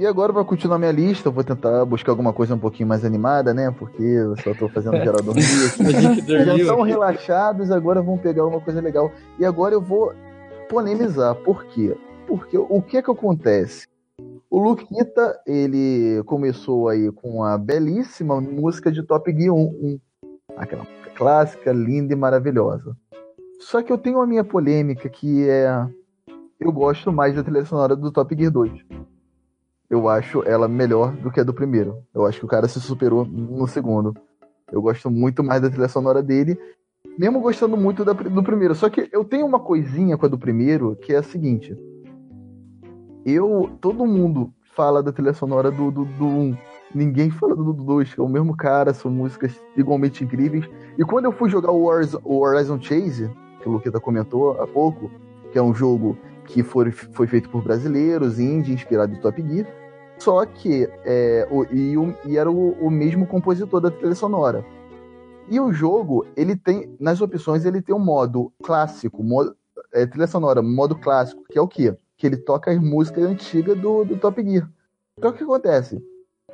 E: Agora, pra continuar minha lista, eu vou tentar buscar alguma coisa um pouquinho mais animada, né? Porque eu só tô fazendo geral dormir Já estão relaxados, agora vão pegar uma coisa legal. E agora eu vou polemizar. Por quê? Porque o que é que acontece? O Luquita, ele começou aí com a belíssima música de Top Gear 1. 1. Aquela música clássica, linda e maravilhosa. Só que eu tenho a minha polêmica que é... Eu gosto mais da trilha sonora do Top Gear 2. Eu acho ela melhor do que a do primeiro. Eu acho que o cara se superou no segundo. Eu gosto muito mais da trilha sonora dele, mesmo gostando muito da- do primeiro. Só que eu tenho uma coisinha com a do primeiro, que é a seguinte. Eu. Todo mundo fala da trilha sonora do 1. Do, do um. Ninguém fala do 2, que é o mesmo cara, são músicas igualmente incríveis. E quando eu fui jogar o Horizon, o Horizon Chase, que o Luqueta comentou há pouco, que é um jogo que foi, foi feito por brasileiros, indie, inspirado em Top Gear. Só que é, o, e, o- e era o, o mesmo compositor da trilha sonora. E o jogo, ele tem, nas opções, ele tem um modo clássico, modo, é, trilha sonora, modo clássico, que é o quê? Que ele toca as músicas antigas do, do Top Gear. Então o que acontece?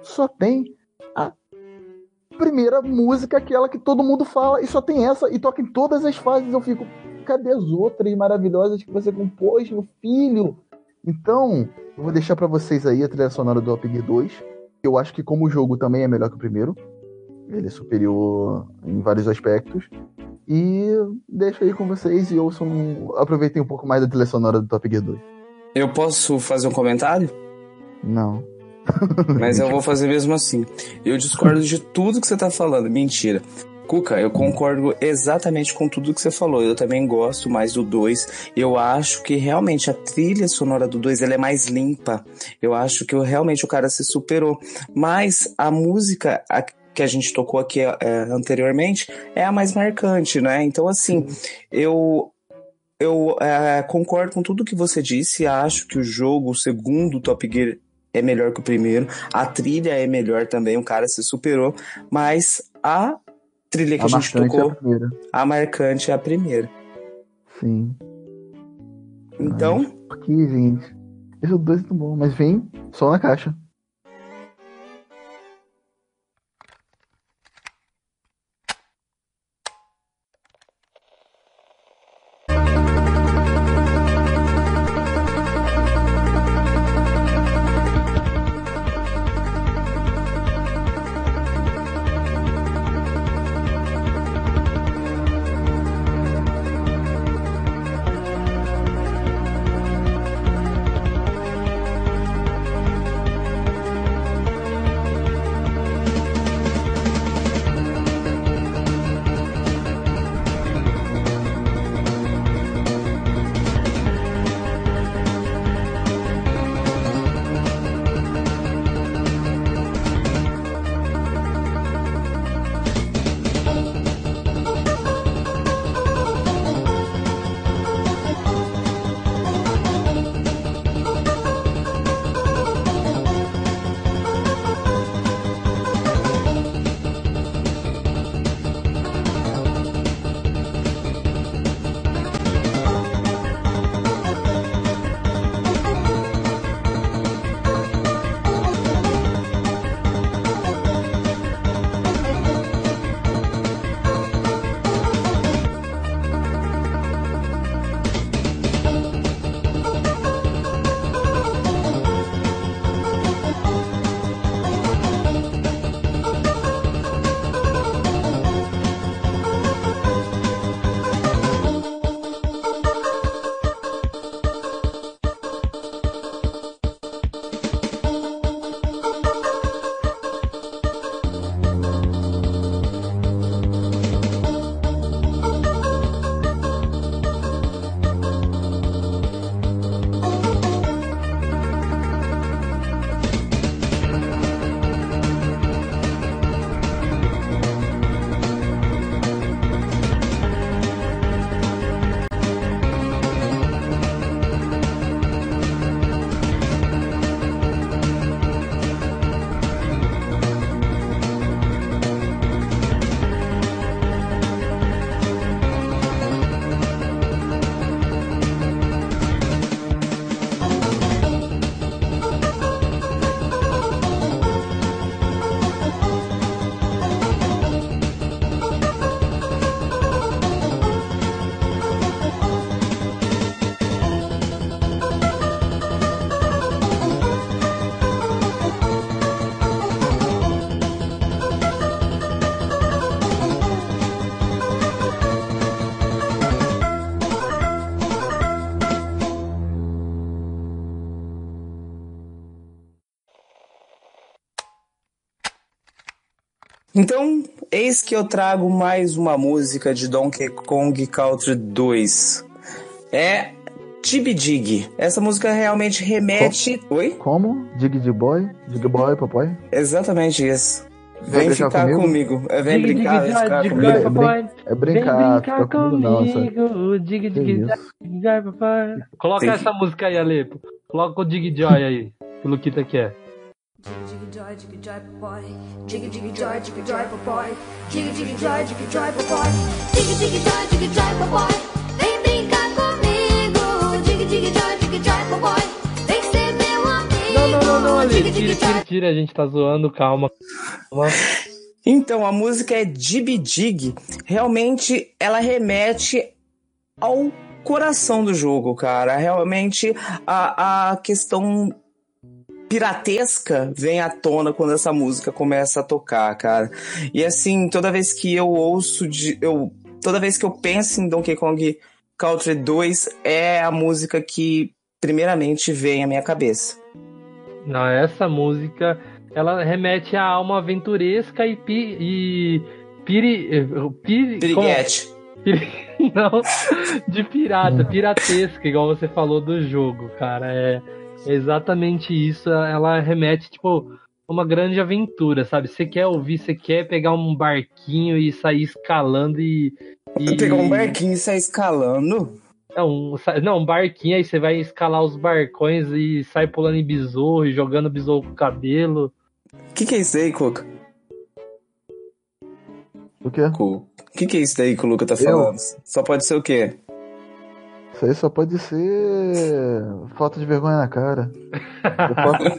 E: Só tem a primeira música, aquela que todo mundo fala, e só tem essa, e toca em todas as fases. Eu fico, cadê as outras maravilhosas que você compôs, meu filho? Então, eu vou deixar pra vocês aí a trilha sonora do Top Gear 2. Eu acho que como jogo também é melhor que o primeiro. Ele é superior em vários aspectos. E deixo aí com vocês e ouçam, aproveitem um pouco mais da trilha sonora do Top Gear 2.
F: Eu posso fazer um comentário?
E: Não.
F: Mas eu vou fazer mesmo assim. Eu discordo de tudo que você tá falando. Mentira. Cuca, eu concordo exatamente com tudo que você falou. Eu também gosto mais do 2. Eu acho que realmente a trilha sonora do 2 ela é mais limpa. Eu acho que realmente o cara se superou. Mas a música a- que a gente tocou aqui é, anteriormente é a mais marcante, né? Então, assim, eu eu é, concordo com tudo que você disse. Acho que o jogo, o segundo Top Gear, é melhor que o primeiro. A trilha é melhor também. O cara se superou. Mas a trilha que a,
E: a
F: gente
E: marcante é a
F: tocou,
E: primeira.
F: a marcante é a primeira.
E: Sim.
F: Então,
E: Aqui, gente. Esse é o 2 muito bom, mas vem só na caixa.
F: Então, eis que eu trago mais uma música de Donkey Kong Country 2. É Tibi Dig. Essa música realmente remete. Oi?
E: Como? Dig de boy? Dig boy, papai?
F: Exatamente isso. Vem
E: brincar
F: ficar
E: comigo?
F: comigo. É, vem
D: Dig,
F: brincar,
D: dig,
F: vem ficar
D: dig,
F: comigo.
D: dig,
E: É
D: papai.
E: É
D: Vem
E: brincar,
D: brincar
E: fica comigo
D: dig, dig, dig, papai. Coloca
F: Tem-
D: essa música aí, Alepo. Coloca o Dig Joy aí, que o Luquita quer.
G: Jiggy joy, jiggy joy, boy. Jiggy jiggy joy, jiggy joy, boy. Jiggy jiggy joy, jiggy joy, boy. Jiggy jiggy joy, jiggy joy, boy. Vem brincar comigo. Jiggy jiggy joy, jiggy joy, boy. Vem ser meu amigo.
D: Não, não, não, não.
G: Jiggy,
D: Tira,
G: jiggy
D: tira, tira. A gente tá zoando, calma. calma.
F: Então, a música é Dibi Dig. Realmente, ela remete ao coração do jogo, cara. Realmente, a, a questão piratesca vem à tona quando essa música começa a tocar, cara. E assim, toda vez que eu ouço de. Eu, toda vez que eu penso em Donkey Kong Country 2, é a música que primeiramente vem à minha cabeça.
D: Não, essa música, ela remete à alma aventuresca e, pi, e piri, eh, piri, como-
F: Piriguete.
D: Não, de pirata, piratesca, igual você falou do jogo, cara. É exatamente isso. Ela remete, tipo, a uma grande aventura, sabe? Você quer ouvir, você quer pegar um barquinho e sair escalando e. e...
F: Pegar um barquinho e sair escalando.
D: Não, um, não, um barquinho, aí você vai escalar os barcões e sai pulando em besouro e jogando besouro com o cabelo.
F: O que, que é isso aí, Cuca?
E: O quê?
F: O que, que é isso daí que o Luca tá
E: Eu?
F: falando? Só pode ser o quê?
E: Isso aí só pode ser falta de vergonha na cara. Falta,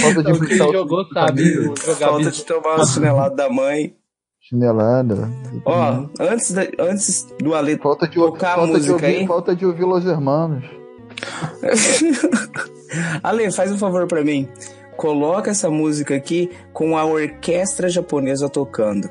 E: falta de
D: quem jogou sabe
F: Falta de tomar uma chinelada da mãe.
E: Chinelada.
F: Ó, antes, da- antes do Ale
E: Falta de,
F: tocar a
E: falta de
F: música
E: ouvir,
F: aí.
E: falta de ouvir Los Hermanos.
F: Ale, faz um favor pra mim. Coloca essa música aqui com a orquestra japonesa tocando.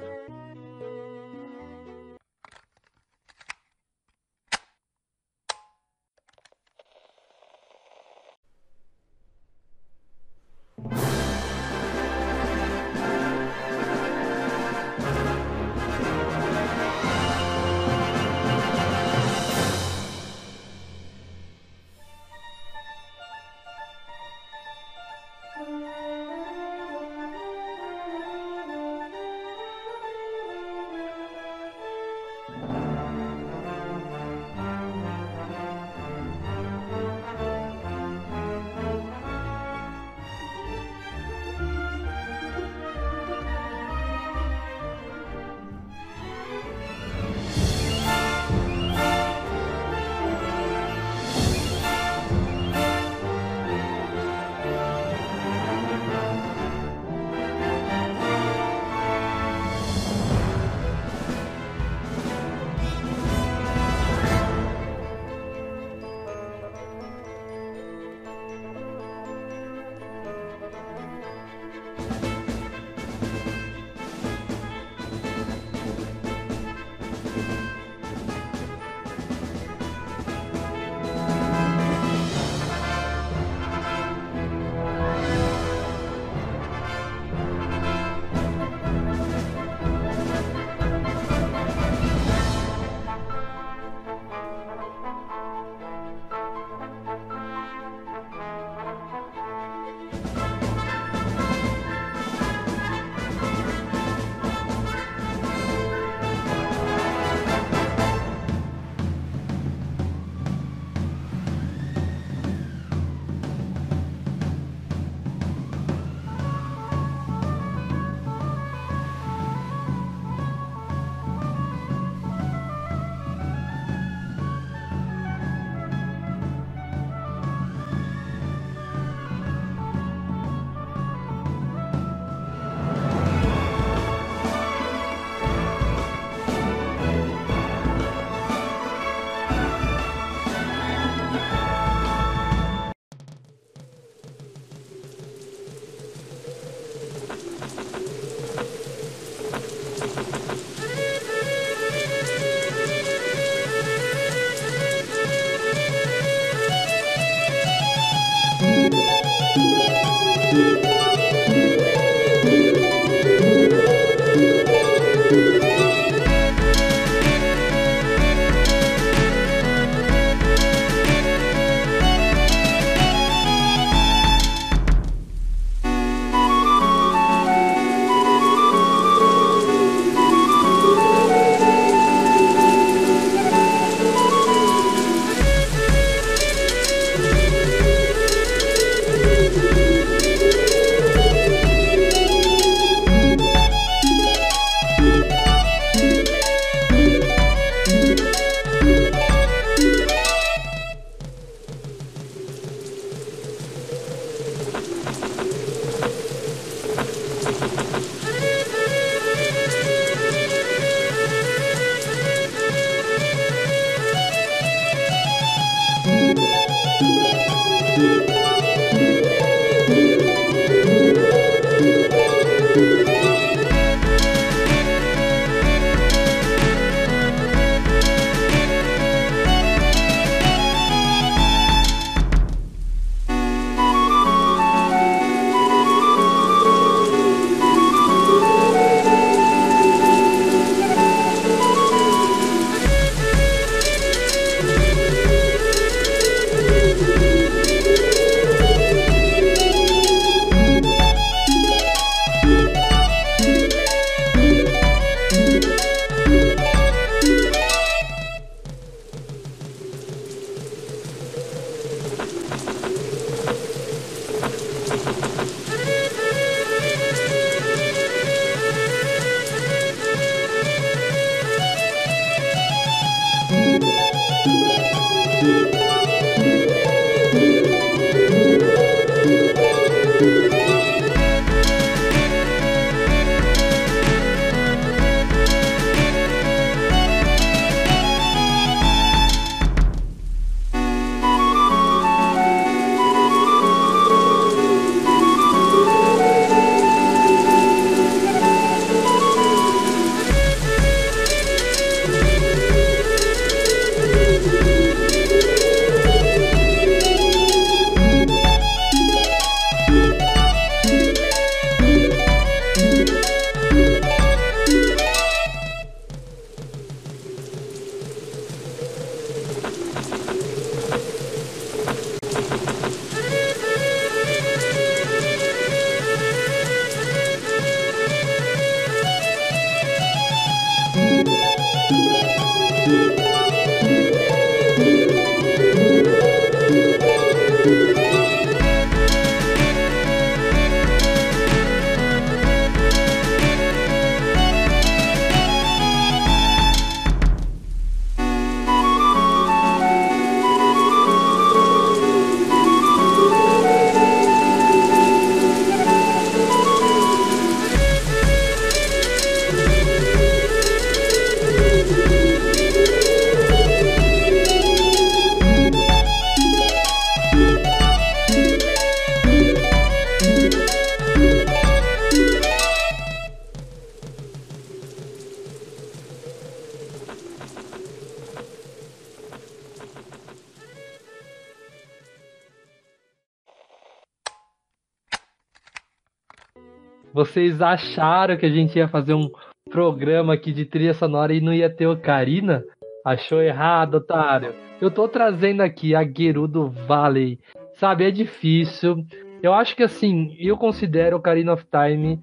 D: Vocês acharam que a gente ia fazer um programa aqui de trilha sonora e não ia ter Ocarina? Achou errado, otário. Eu tô trazendo aqui a Gerudo Valley. Sabe, é difícil. Eu acho que assim, eu considero Ocarina of Time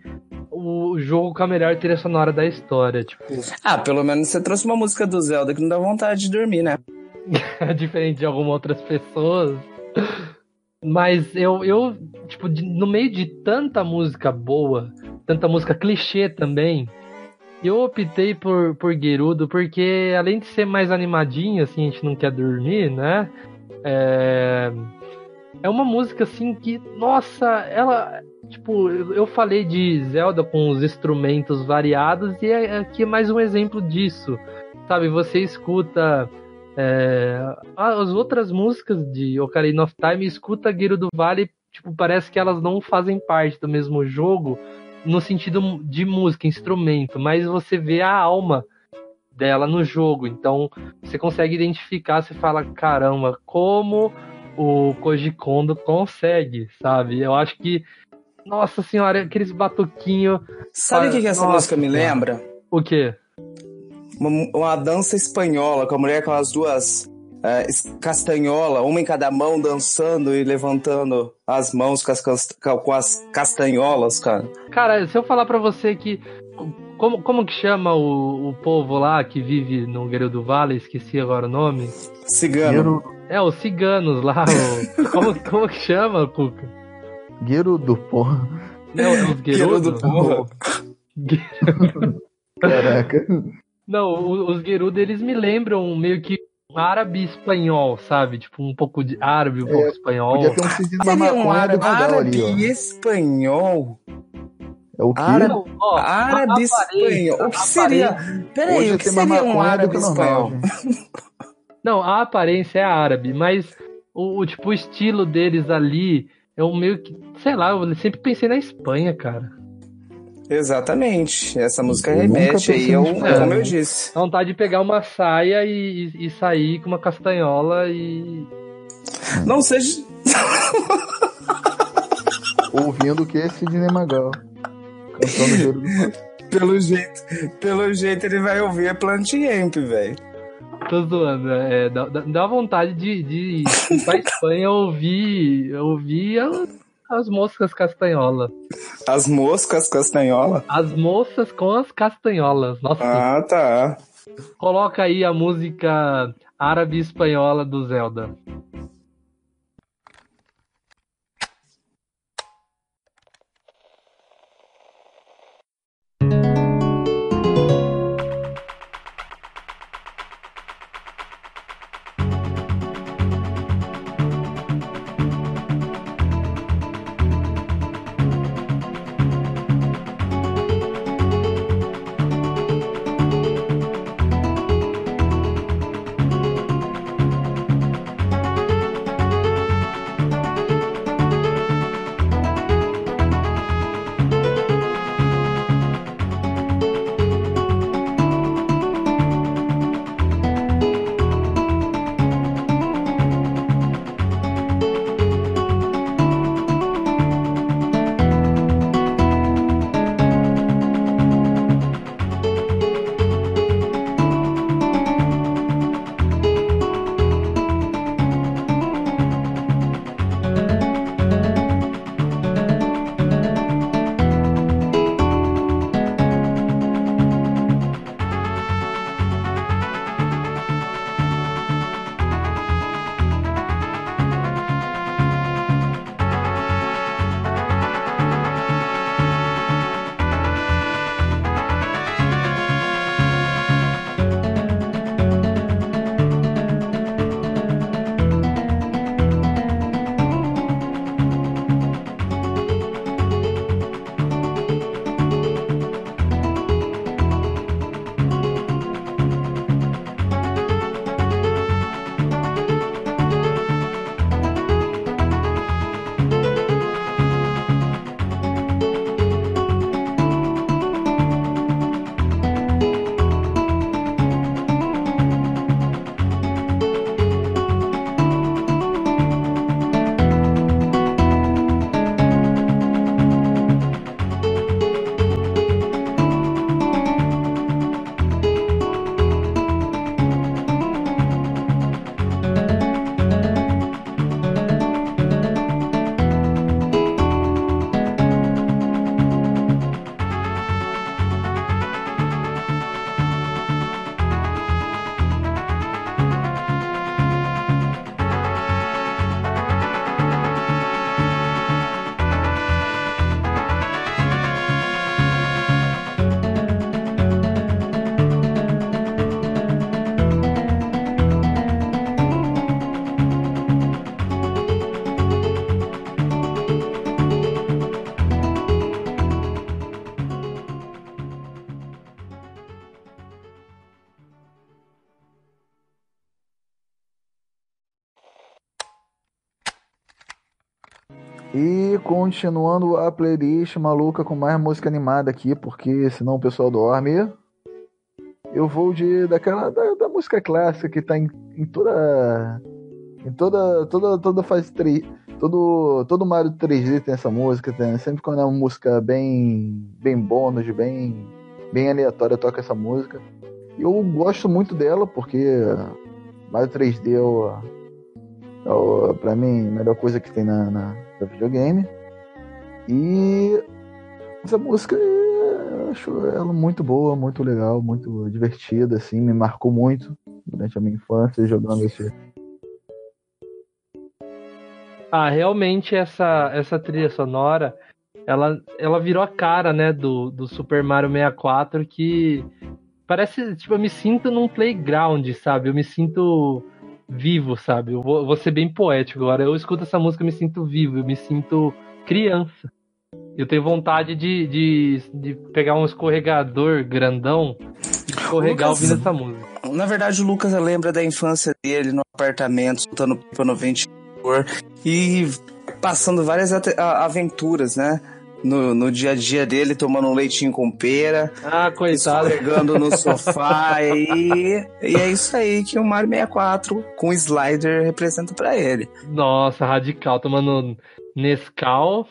D: o jogo com a melhor trilha sonora da história. Tipo,
F: Ah, pelo menos você trouxe uma música do Zelda que não dá vontade de dormir, né?
D: diferente de algumas outras pessoas. Mas eu, eu tipo, de- no meio de tanta música boa, tanta música clichê também, eu optei por, por Gerudo, porque além de ser mais animadinho, assim, a gente não quer dormir, né? É, é uma música, assim, que, nossa, ela. Tipo, eu falei de Zelda com os instrumentos variados, e é- aqui é mais um exemplo disso. Sabe, você escuta é, as outras músicas de Ocarina of Time, escuta Guiro do Vale, tipo, parece que elas não fazem parte do mesmo jogo no sentido de música, instrumento, mas você vê a alma dela no jogo. Então, você consegue identificar, você fala, caramba, como o Koji Kondo consegue, sabe? Eu acho que nossa senhora, aqueles batuquinhos,
F: Sabe o que, que essa
D: Nossa.
F: música me lembra?
D: o quê?
F: Uma, uma dança espanhola, com a mulher com as duas é, castanhola, uma em cada mão, dançando e levantando as mãos com as, com as castanholas, cara.
D: Cara, se eu falar pra você que. Como, como que chama o, o povo lá que vive no Guerreiro do Vale? Esqueci agora o nome.
F: Cigano.
D: É, os ciganos lá. o- como, como que chama, Cuca?
E: Gerudo, porra.
D: Não, os
F: Guerreiro
D: Gerudo?
F: do porra.
E: Caraca.
D: Não, os Gerudo, eles me lembram meio que árabe espanhol, sabe? Tipo, um pouco de árabe, um pouco espanhol.
E: Podia ter um sentido uma
F: Seria um árabe, árabe
E: ali,
F: e espanhol.
E: É o quê?
F: árabe-
D: ó,
F: Árabe espanhol. O que seria? Peraí, o que seria um árabe espanhol?
D: Não, a aparência é árabe, mas o, o, tipo o estilo deles ali é um meio que, sei lá, eu sempre pensei na Espanha, cara.
F: Exatamente. Essa música
E: Eu
F: remete aí ao,
E: nisso,
F: como eu disse.
D: Dá vontade de pegar uma saia e, e, e sair com uma castanhola e.
F: Não seja.
E: Ouvindo o que? Sidney Magal. Cantando Gerudo.
F: Pelo jeito, pelo jeito ele vai ouvir a Plant Ramp, velho.
D: Tô zoando, é, dá, dá- vontade de, de ir pra Espanha ouvir, ouvir as, as moscas castanholas.
F: As moscas castanhola.
D: As moças com as castanholas. Nossa,
F: Ah, tá.
D: coloca aí a música árabe espanhola do Zelda.
E: Continuando a playlist maluca com mais música animada aqui, porque senão o pessoal dorme. Eu vou de daquela da, da música clássica que tá em, em toda em toda toda toda fase 3, todo todo Mario 3D tem essa música, tem, sempre quando é uma música bem bem bônus, bem bem aleatória toca essa música. Eu gosto muito dela porque Mario 3D é, o, é o, mim a melhor coisa que tem na, na videogame. E essa música eu acho ela muito boa, muito legal, muito divertida, assim, me marcou muito durante a minha infância jogando esse.
D: Ah, realmente essa, essa trilha sonora, ela, ela virou a cara, né, do, do Super Mario 64, que parece, tipo, eu me sinto num playground, sabe? Eu me sinto vivo, sabe? Eu vou, vou ser bem poético agora. Eu escuto essa música, eu me sinto vivo, eu me sinto criança. Eu tenho vontade de, de, de pegar um escorregador grandão e escorregar
F: Lucas,
D: ouvindo essa música.
F: Na verdade, o Lucas lembra da infância dele no apartamento, soltando pipa no ventilador e passando várias aventuras, né? No, no dia a dia dele, tomando um leitinho com pera,
D: Ah, coitado.
F: escorregando no sofá e, e é isso aí que o Mario 64 com slider representa pra ele.
D: Nossa, radical, tomando Nescau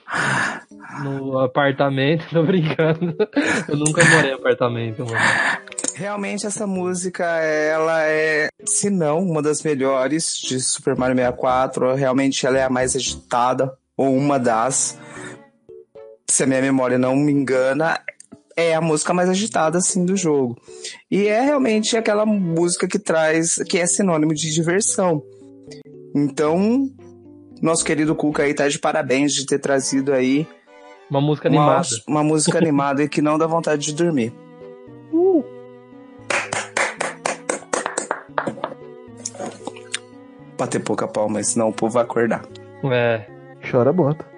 D: no apartamento, tô brincando. Eu nunca morei em apartamento, mano.
F: Realmente essa música, ela é, se não, uma das melhores de Super Mario 64. Realmente ela é a mais agitada, ou uma das. Se a minha memória não me engana, é a música mais agitada, assim, do jogo. E é realmente aquela música que traz, que é sinônimo de diversão. Então, nosso querido Cuca aí tá de parabéns de ter trazido aí
D: Uma música
F: uma,
D: animada.
F: uma música animada e que não dá vontade de dormir. Bater pouca palma, senão o povo vai acordar.
D: É.
E: Chora bota.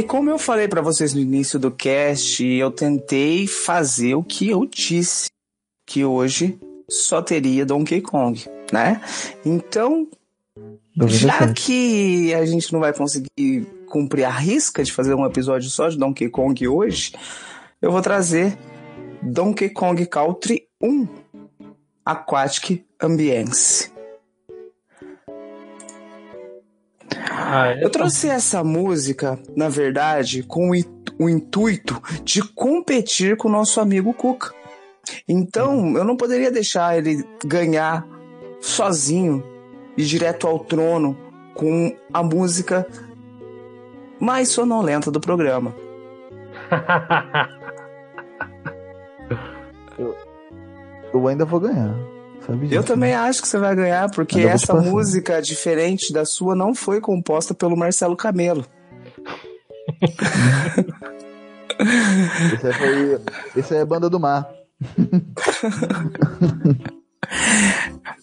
F: E como eu falei pra vocês no início do cast, eu tentei fazer o que eu disse, que hoje só teria Donkey Kong, né? Então, já que a gente não vai conseguir cumprir a risca de fazer um episódio só de Donkey Kong hoje, eu vou trazer Donkey Kong Country 1 Aquatic Ambience.
D: Ah,
F: Eu trouxe essa música, na verdade, com o it- o intuito de competir com o nosso amigo Cuca. Então, eu não poderia deixar ele ganhar sozinho e direto ao trono com a música mais sonolenta do programa.
E: Eu ainda vou ganhar. Sabe disso,
F: Eu também
E: né?
F: acho que você vai ganhar, porque essa música, diferente da sua, não foi composta pelo Marcelo Camelo.
E: Esse foi. É Banda do Mar.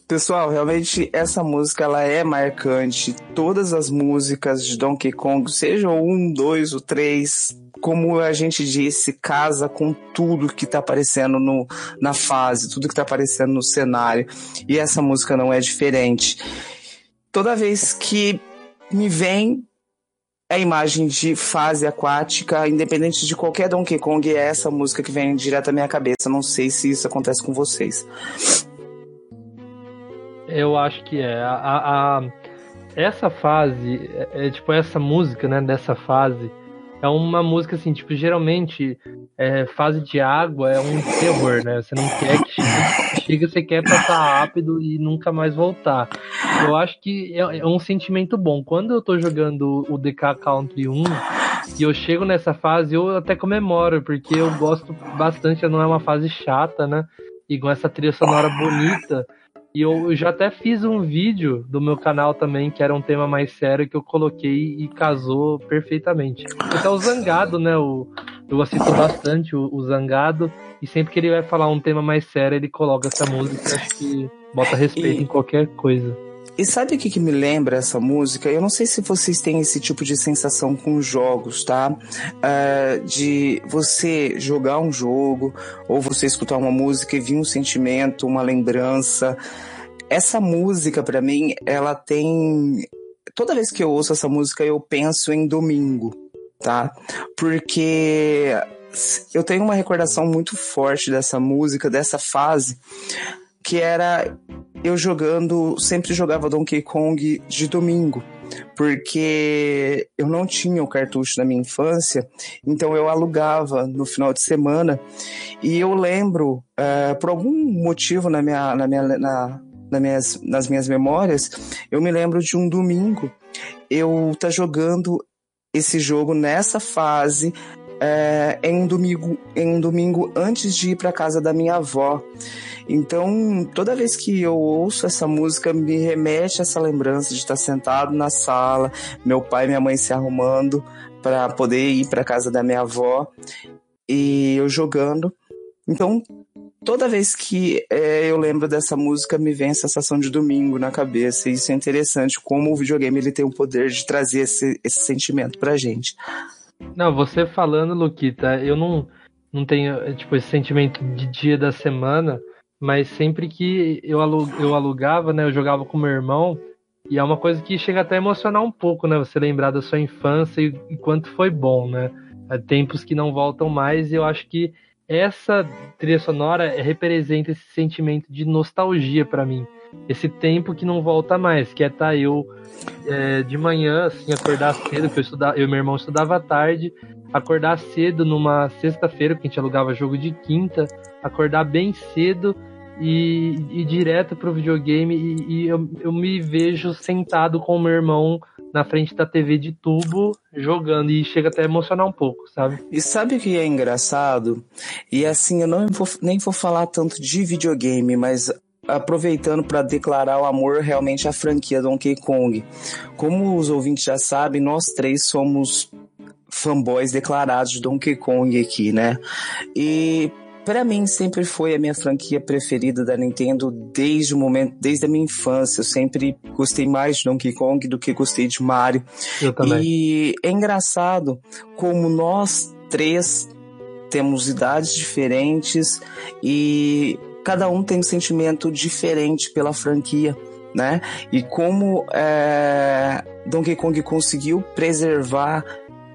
F: Pessoal, realmente essa música ela é marcante. Todas as músicas de Donkey Kong, seja o 1, 2, o 3, como a gente disse, casa com tudo que tá aparecendo no, na fase, tudo que tá aparecendo no cenário. E essa música não é diferente. Toda vez que me vem a imagem de fase aquática, independente de qualquer Donkey Kong, é essa música que vem direto à minha cabeça. Não sei se isso acontece com vocês.
D: Eu acho que é. A, a- a- essa fase, é, é, tipo, essa música, né, dessa fase, é uma música assim, tipo, geralmente, é, fase de água é um terror, né? Você não quer que chega, você quer passar rápido e nunca mais voltar. Eu acho que é, é um sentimento bom. Quando eu tô jogando o DK Country 1 e eu chego nessa fase, eu até comemoro, porque eu gosto bastante, não é uma fase chata, né? E com essa trilha sonora bonita. E eu já até fiz um vídeo do meu canal também, que era um tema mais sério, que eu coloquei e casou perfeitamente. Até o Zangado, né? O, eu assisto bastante o, o Zangado, e sempre que ele vai falar um tema mais sério, ele coloca essa música, acho que bota respeito
F: E-
D: em qualquer coisa.
F: E sabe o que, que me lembra essa música? Eu não sei se vocês têm esse tipo de sensação com jogos, tá? Ah, de você jogar um jogo, ou você escutar uma música e vir um sentimento, uma lembrança. Essa música, pra mim, ela tem. Toda vez que eu ouço essa música, eu penso em domingo, tá? Porque eu tenho uma recordação muito forte dessa música, dessa fase, que era eu jogando, sempre jogava Donkey Kong de domingo, porque eu não tinha o cartucho na minha infância, então eu alugava no final de semana e eu lembro, eh, por algum motivo na minha, na minha, na, na minhas, nas minhas memórias, eu me lembro de um domingo eu tá jogando esse jogo nessa fase é, em um domingo em um domingo antes de ir para casa da minha avó. Então, toda vez que eu ouço essa música, me remete a essa lembrança de estar sentado na sala, meu pai e minha mãe se arrumando para poder ir para casa da minha avó e eu jogando. Então, toda vez que é, eu lembro dessa música, me vem a sensação de domingo na cabeça. E isso é interessante, como o videogame ele tem o poder de trazer esse, esse sentimento pra gente.
D: Não, você falando, Luquita, eu não, não tenho, é, tipo, esse sentimento de dia da semana, mas sempre que eu, alu- eu alugava, né, eu jogava com meu irmão, e é uma coisa que chega até a emocionar um pouco, né, você lembrar da sua infância e, e quanto foi bom, né, Há tempos que não voltam mais, e eu acho que essa trilha sonora representa esse sentimento de nostalgia pra mim, esse tempo que não volta mais, que é tá eu é, de manhã, assim, acordar cedo, que eu, estudava, eu e meu irmão estudava à tarde, acordar cedo numa sexta-feira, porque a gente alugava jogo de quinta, acordar bem cedo e ir direto pro videogame e, e eu, eu me vejo sentado com o meu irmão na frente da TV de tubo jogando e chega até a emocionar um pouco, sabe?
F: E sabe o que é engraçado? E assim, eu não vou, nem vou falar tanto de videogame, mas aproveitando para declarar o amor realmente à franquia Donkey Kong. Como os ouvintes já sabem, nós três somos fanboys declarados de Donkey Kong aqui, né? E Para mim sempre foi a minha franquia preferida da Nintendo desde o momento, desde a minha infância. Eu sempre gostei mais de Donkey Kong do que gostei de Mario.
D: Eu também.
F: E é engraçado como nós três temos idades diferentes e cada um tem um sentimento diferente pela franquia, né? E como é, Donkey Kong conseguiu preservar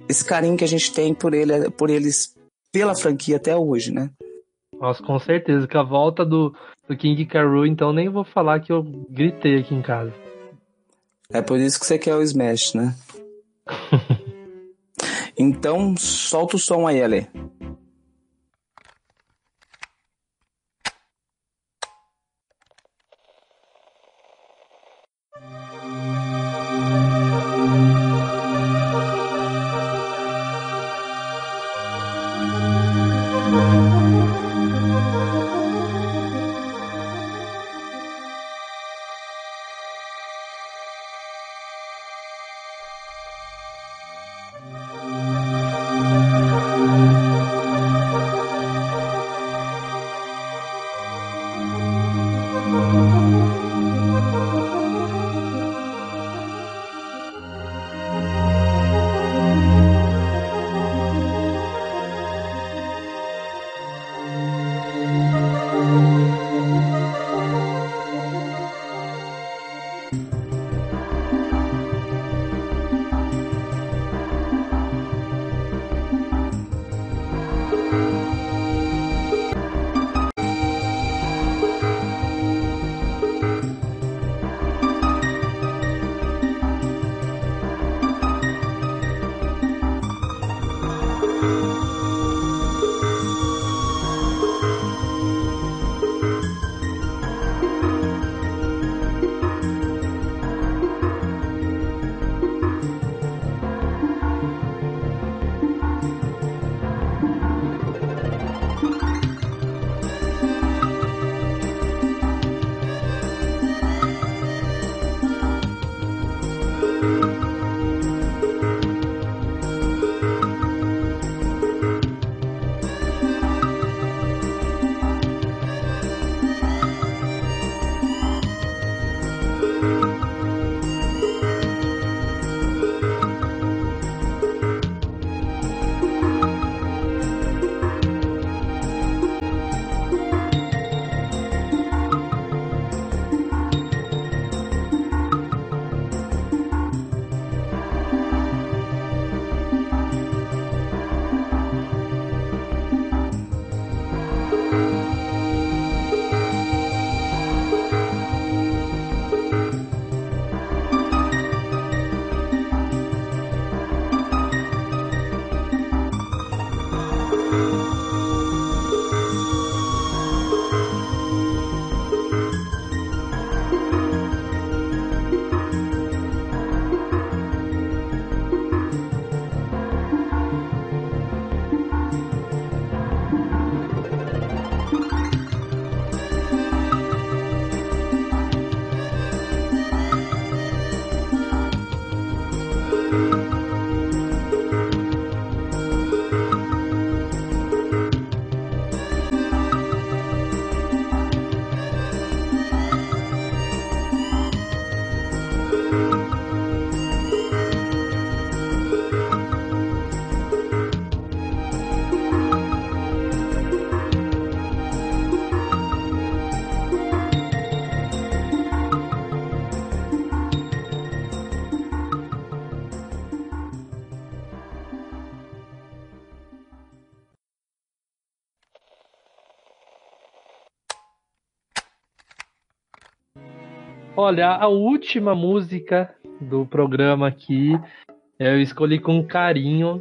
F: esse carinho que a gente tem por ele, por eles, pela franquia até hoje, né?
D: Nossa, com certeza. Com a volta do, do King Karoo, então nem vou falar que eu gritei aqui em casa.
F: É por isso que você quer o Smash, né? então, solta o som aí, Ale.
D: Olha, a última música do programa aqui eu escolhi com carinho.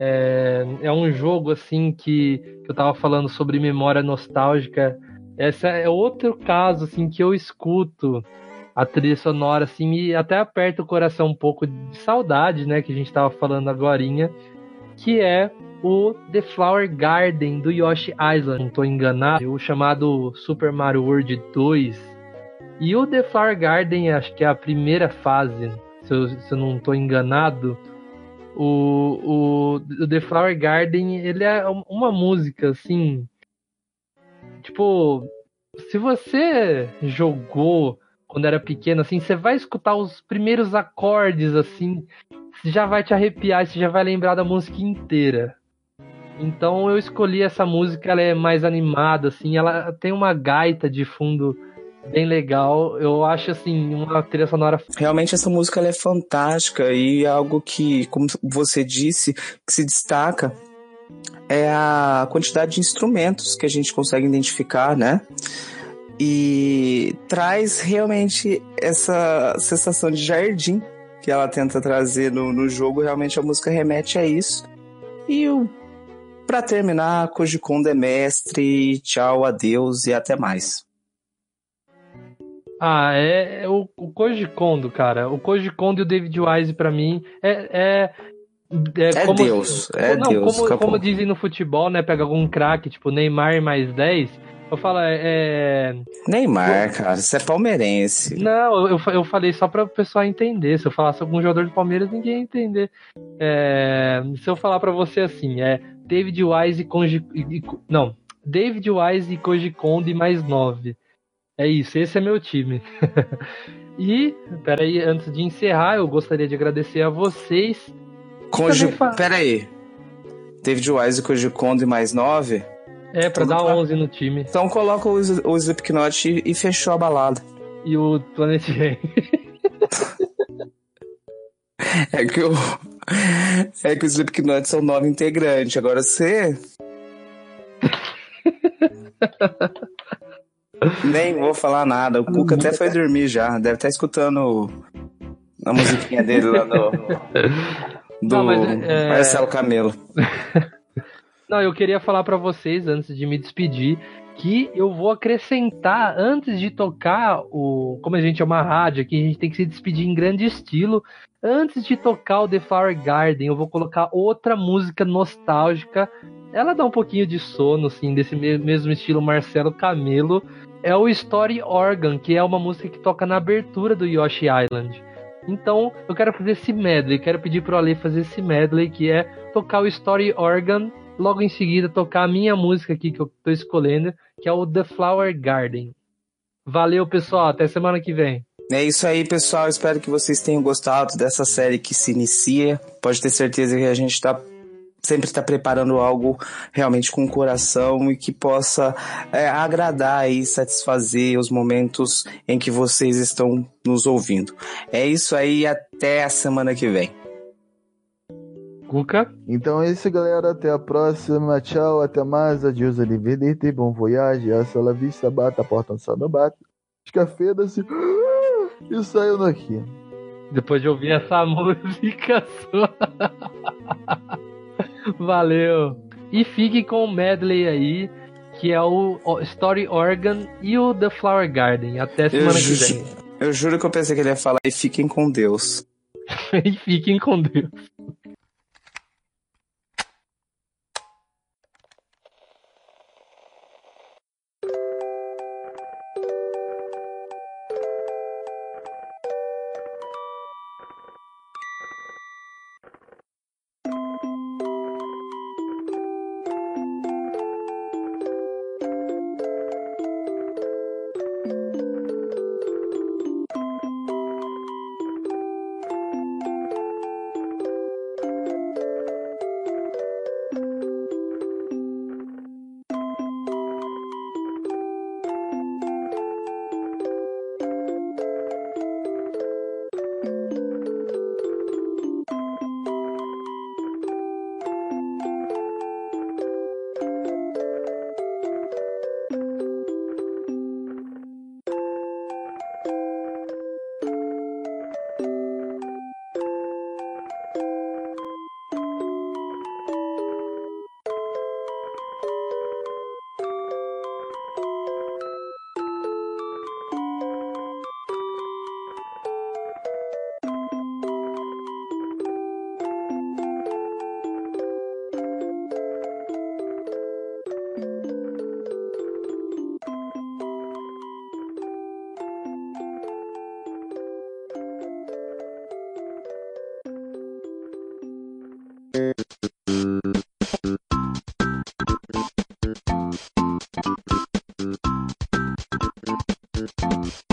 D: É, é um jogo assim que, que eu tava falando sobre memória nostálgica. Esse é outro caso assim que eu escuto a trilha sonora assim e até aperta o coração um pouco de saudade, né, que a gente tava falando agorinha, que é o The Flower Garden do Yoshi Island, não tô enganado, o chamado Super Mario World 2 e o The Flower Garden, acho que é a primeira fase, se eu, se eu não estou enganado. O, o, o The Flower Garden, ele é uma música, assim, tipo, se você jogou quando era pequeno, assim, você vai escutar os primeiros acordes, assim, já vai te arrepiar, você já vai lembrar da música inteira. Então eu escolhi essa música, ela é mais animada, assim, ela tem uma gaita de fundo bem legal. Eu acho, assim, uma trilha sonora
F: Realmente essa música é fantástica e algo que, como você disse, que se destaca é a quantidade de instrumentos que a gente consegue identificar, né? E traz realmente essa sensação de jardim que ela tenta trazer no, no jogo. Realmente a música remete a isso. E o para terminar, Koji Kondo é mestre, tchau, adeus e até mais.
D: Ah, é, é o, o Koji Kondo, cara. O Koji Kondo e o David Wise, pra mim, é. É,
F: É Deus, é
D: não,
F: Deus,
D: Como, como dizem no futebol, né? Pega algum craque, tipo Neymar mais 10. Eu falo, é. é-
F: Neymar, cara, você é palmeirense.
D: Não, eu, eu falei só pra o pessoal entender. Se eu falasse algum jogador do Palmeiras, ninguém ia entender. É, se eu falar pra você assim, é David Wise e e- não, David Wise e Koji Kondo e mais 9. É isso, esse é meu time. e, peraí, antes de encerrar, eu gostaria de agradecer a vocês.
F: Koji...
D: também fa-
F: Pera aí. David Wise e Koji Kondo e mais nove?
D: É, pra
F: Tudo
D: dar
F: bem.
D: 11 no time.
F: Então coloca o, o Slipknot e, e fechou a balada.
D: E o Planet Rain.
F: É que o. É que os Slipknot são nove integrantes. Agora você. Nem vou falar nada. O Cuca até foi dormir já. Deve estar escutando a musiquinha dele lá no. Do
D: Não, mas, é-
F: Marcelo Camelo.
D: Não, eu queria falar pra vocês, antes de me despedir, que eu vou acrescentar, antes de tocar o. Como a gente é uma rádio aqui, a gente tem que se despedir em grande estilo. Antes de tocar o The Flower Garden, eu vou colocar outra música nostálgica. Ela dá um pouquinho de sono, assim, desse me- mesmo estilo Marcelo Camelo. É o Story Organ, que é uma música que toca na abertura do Yoshi Island. Então, eu quero fazer esse medley, quero pedir pro Ale fazer esse medley, que é tocar o Story Organ, logo em seguida tocar a minha música aqui que eu tô escolhendo, que é o The Flower Garden. Valeu, pessoal, até semana que vem.
F: É isso aí, pessoal. Espero que vocês tenham gostado dessa série que se inicia. Pode ter certeza que a gente está sempre está preparando algo realmente com o coração e que possa é, agradar e satisfazer os momentos em que vocês estão nos ouvindo. É isso aí, até a semana que vem.
D: Cuca,
E: Então é isso, galera. Até a próxima. Tchau, até mais. Adiós, arrivederci, bom voyage. Hasta la vista, bata, a porta só não bate. Escafeda-se. E saiu daqui.
D: depois de ouvir essa música sua. Valeu. E fique com o medley aí, que é o Story Organ e o The Flower Garden. Até semana que vem.
F: eu juro que eu pensei que ele ia falar e fiquem com Deus.
D: e fiquem com Deus.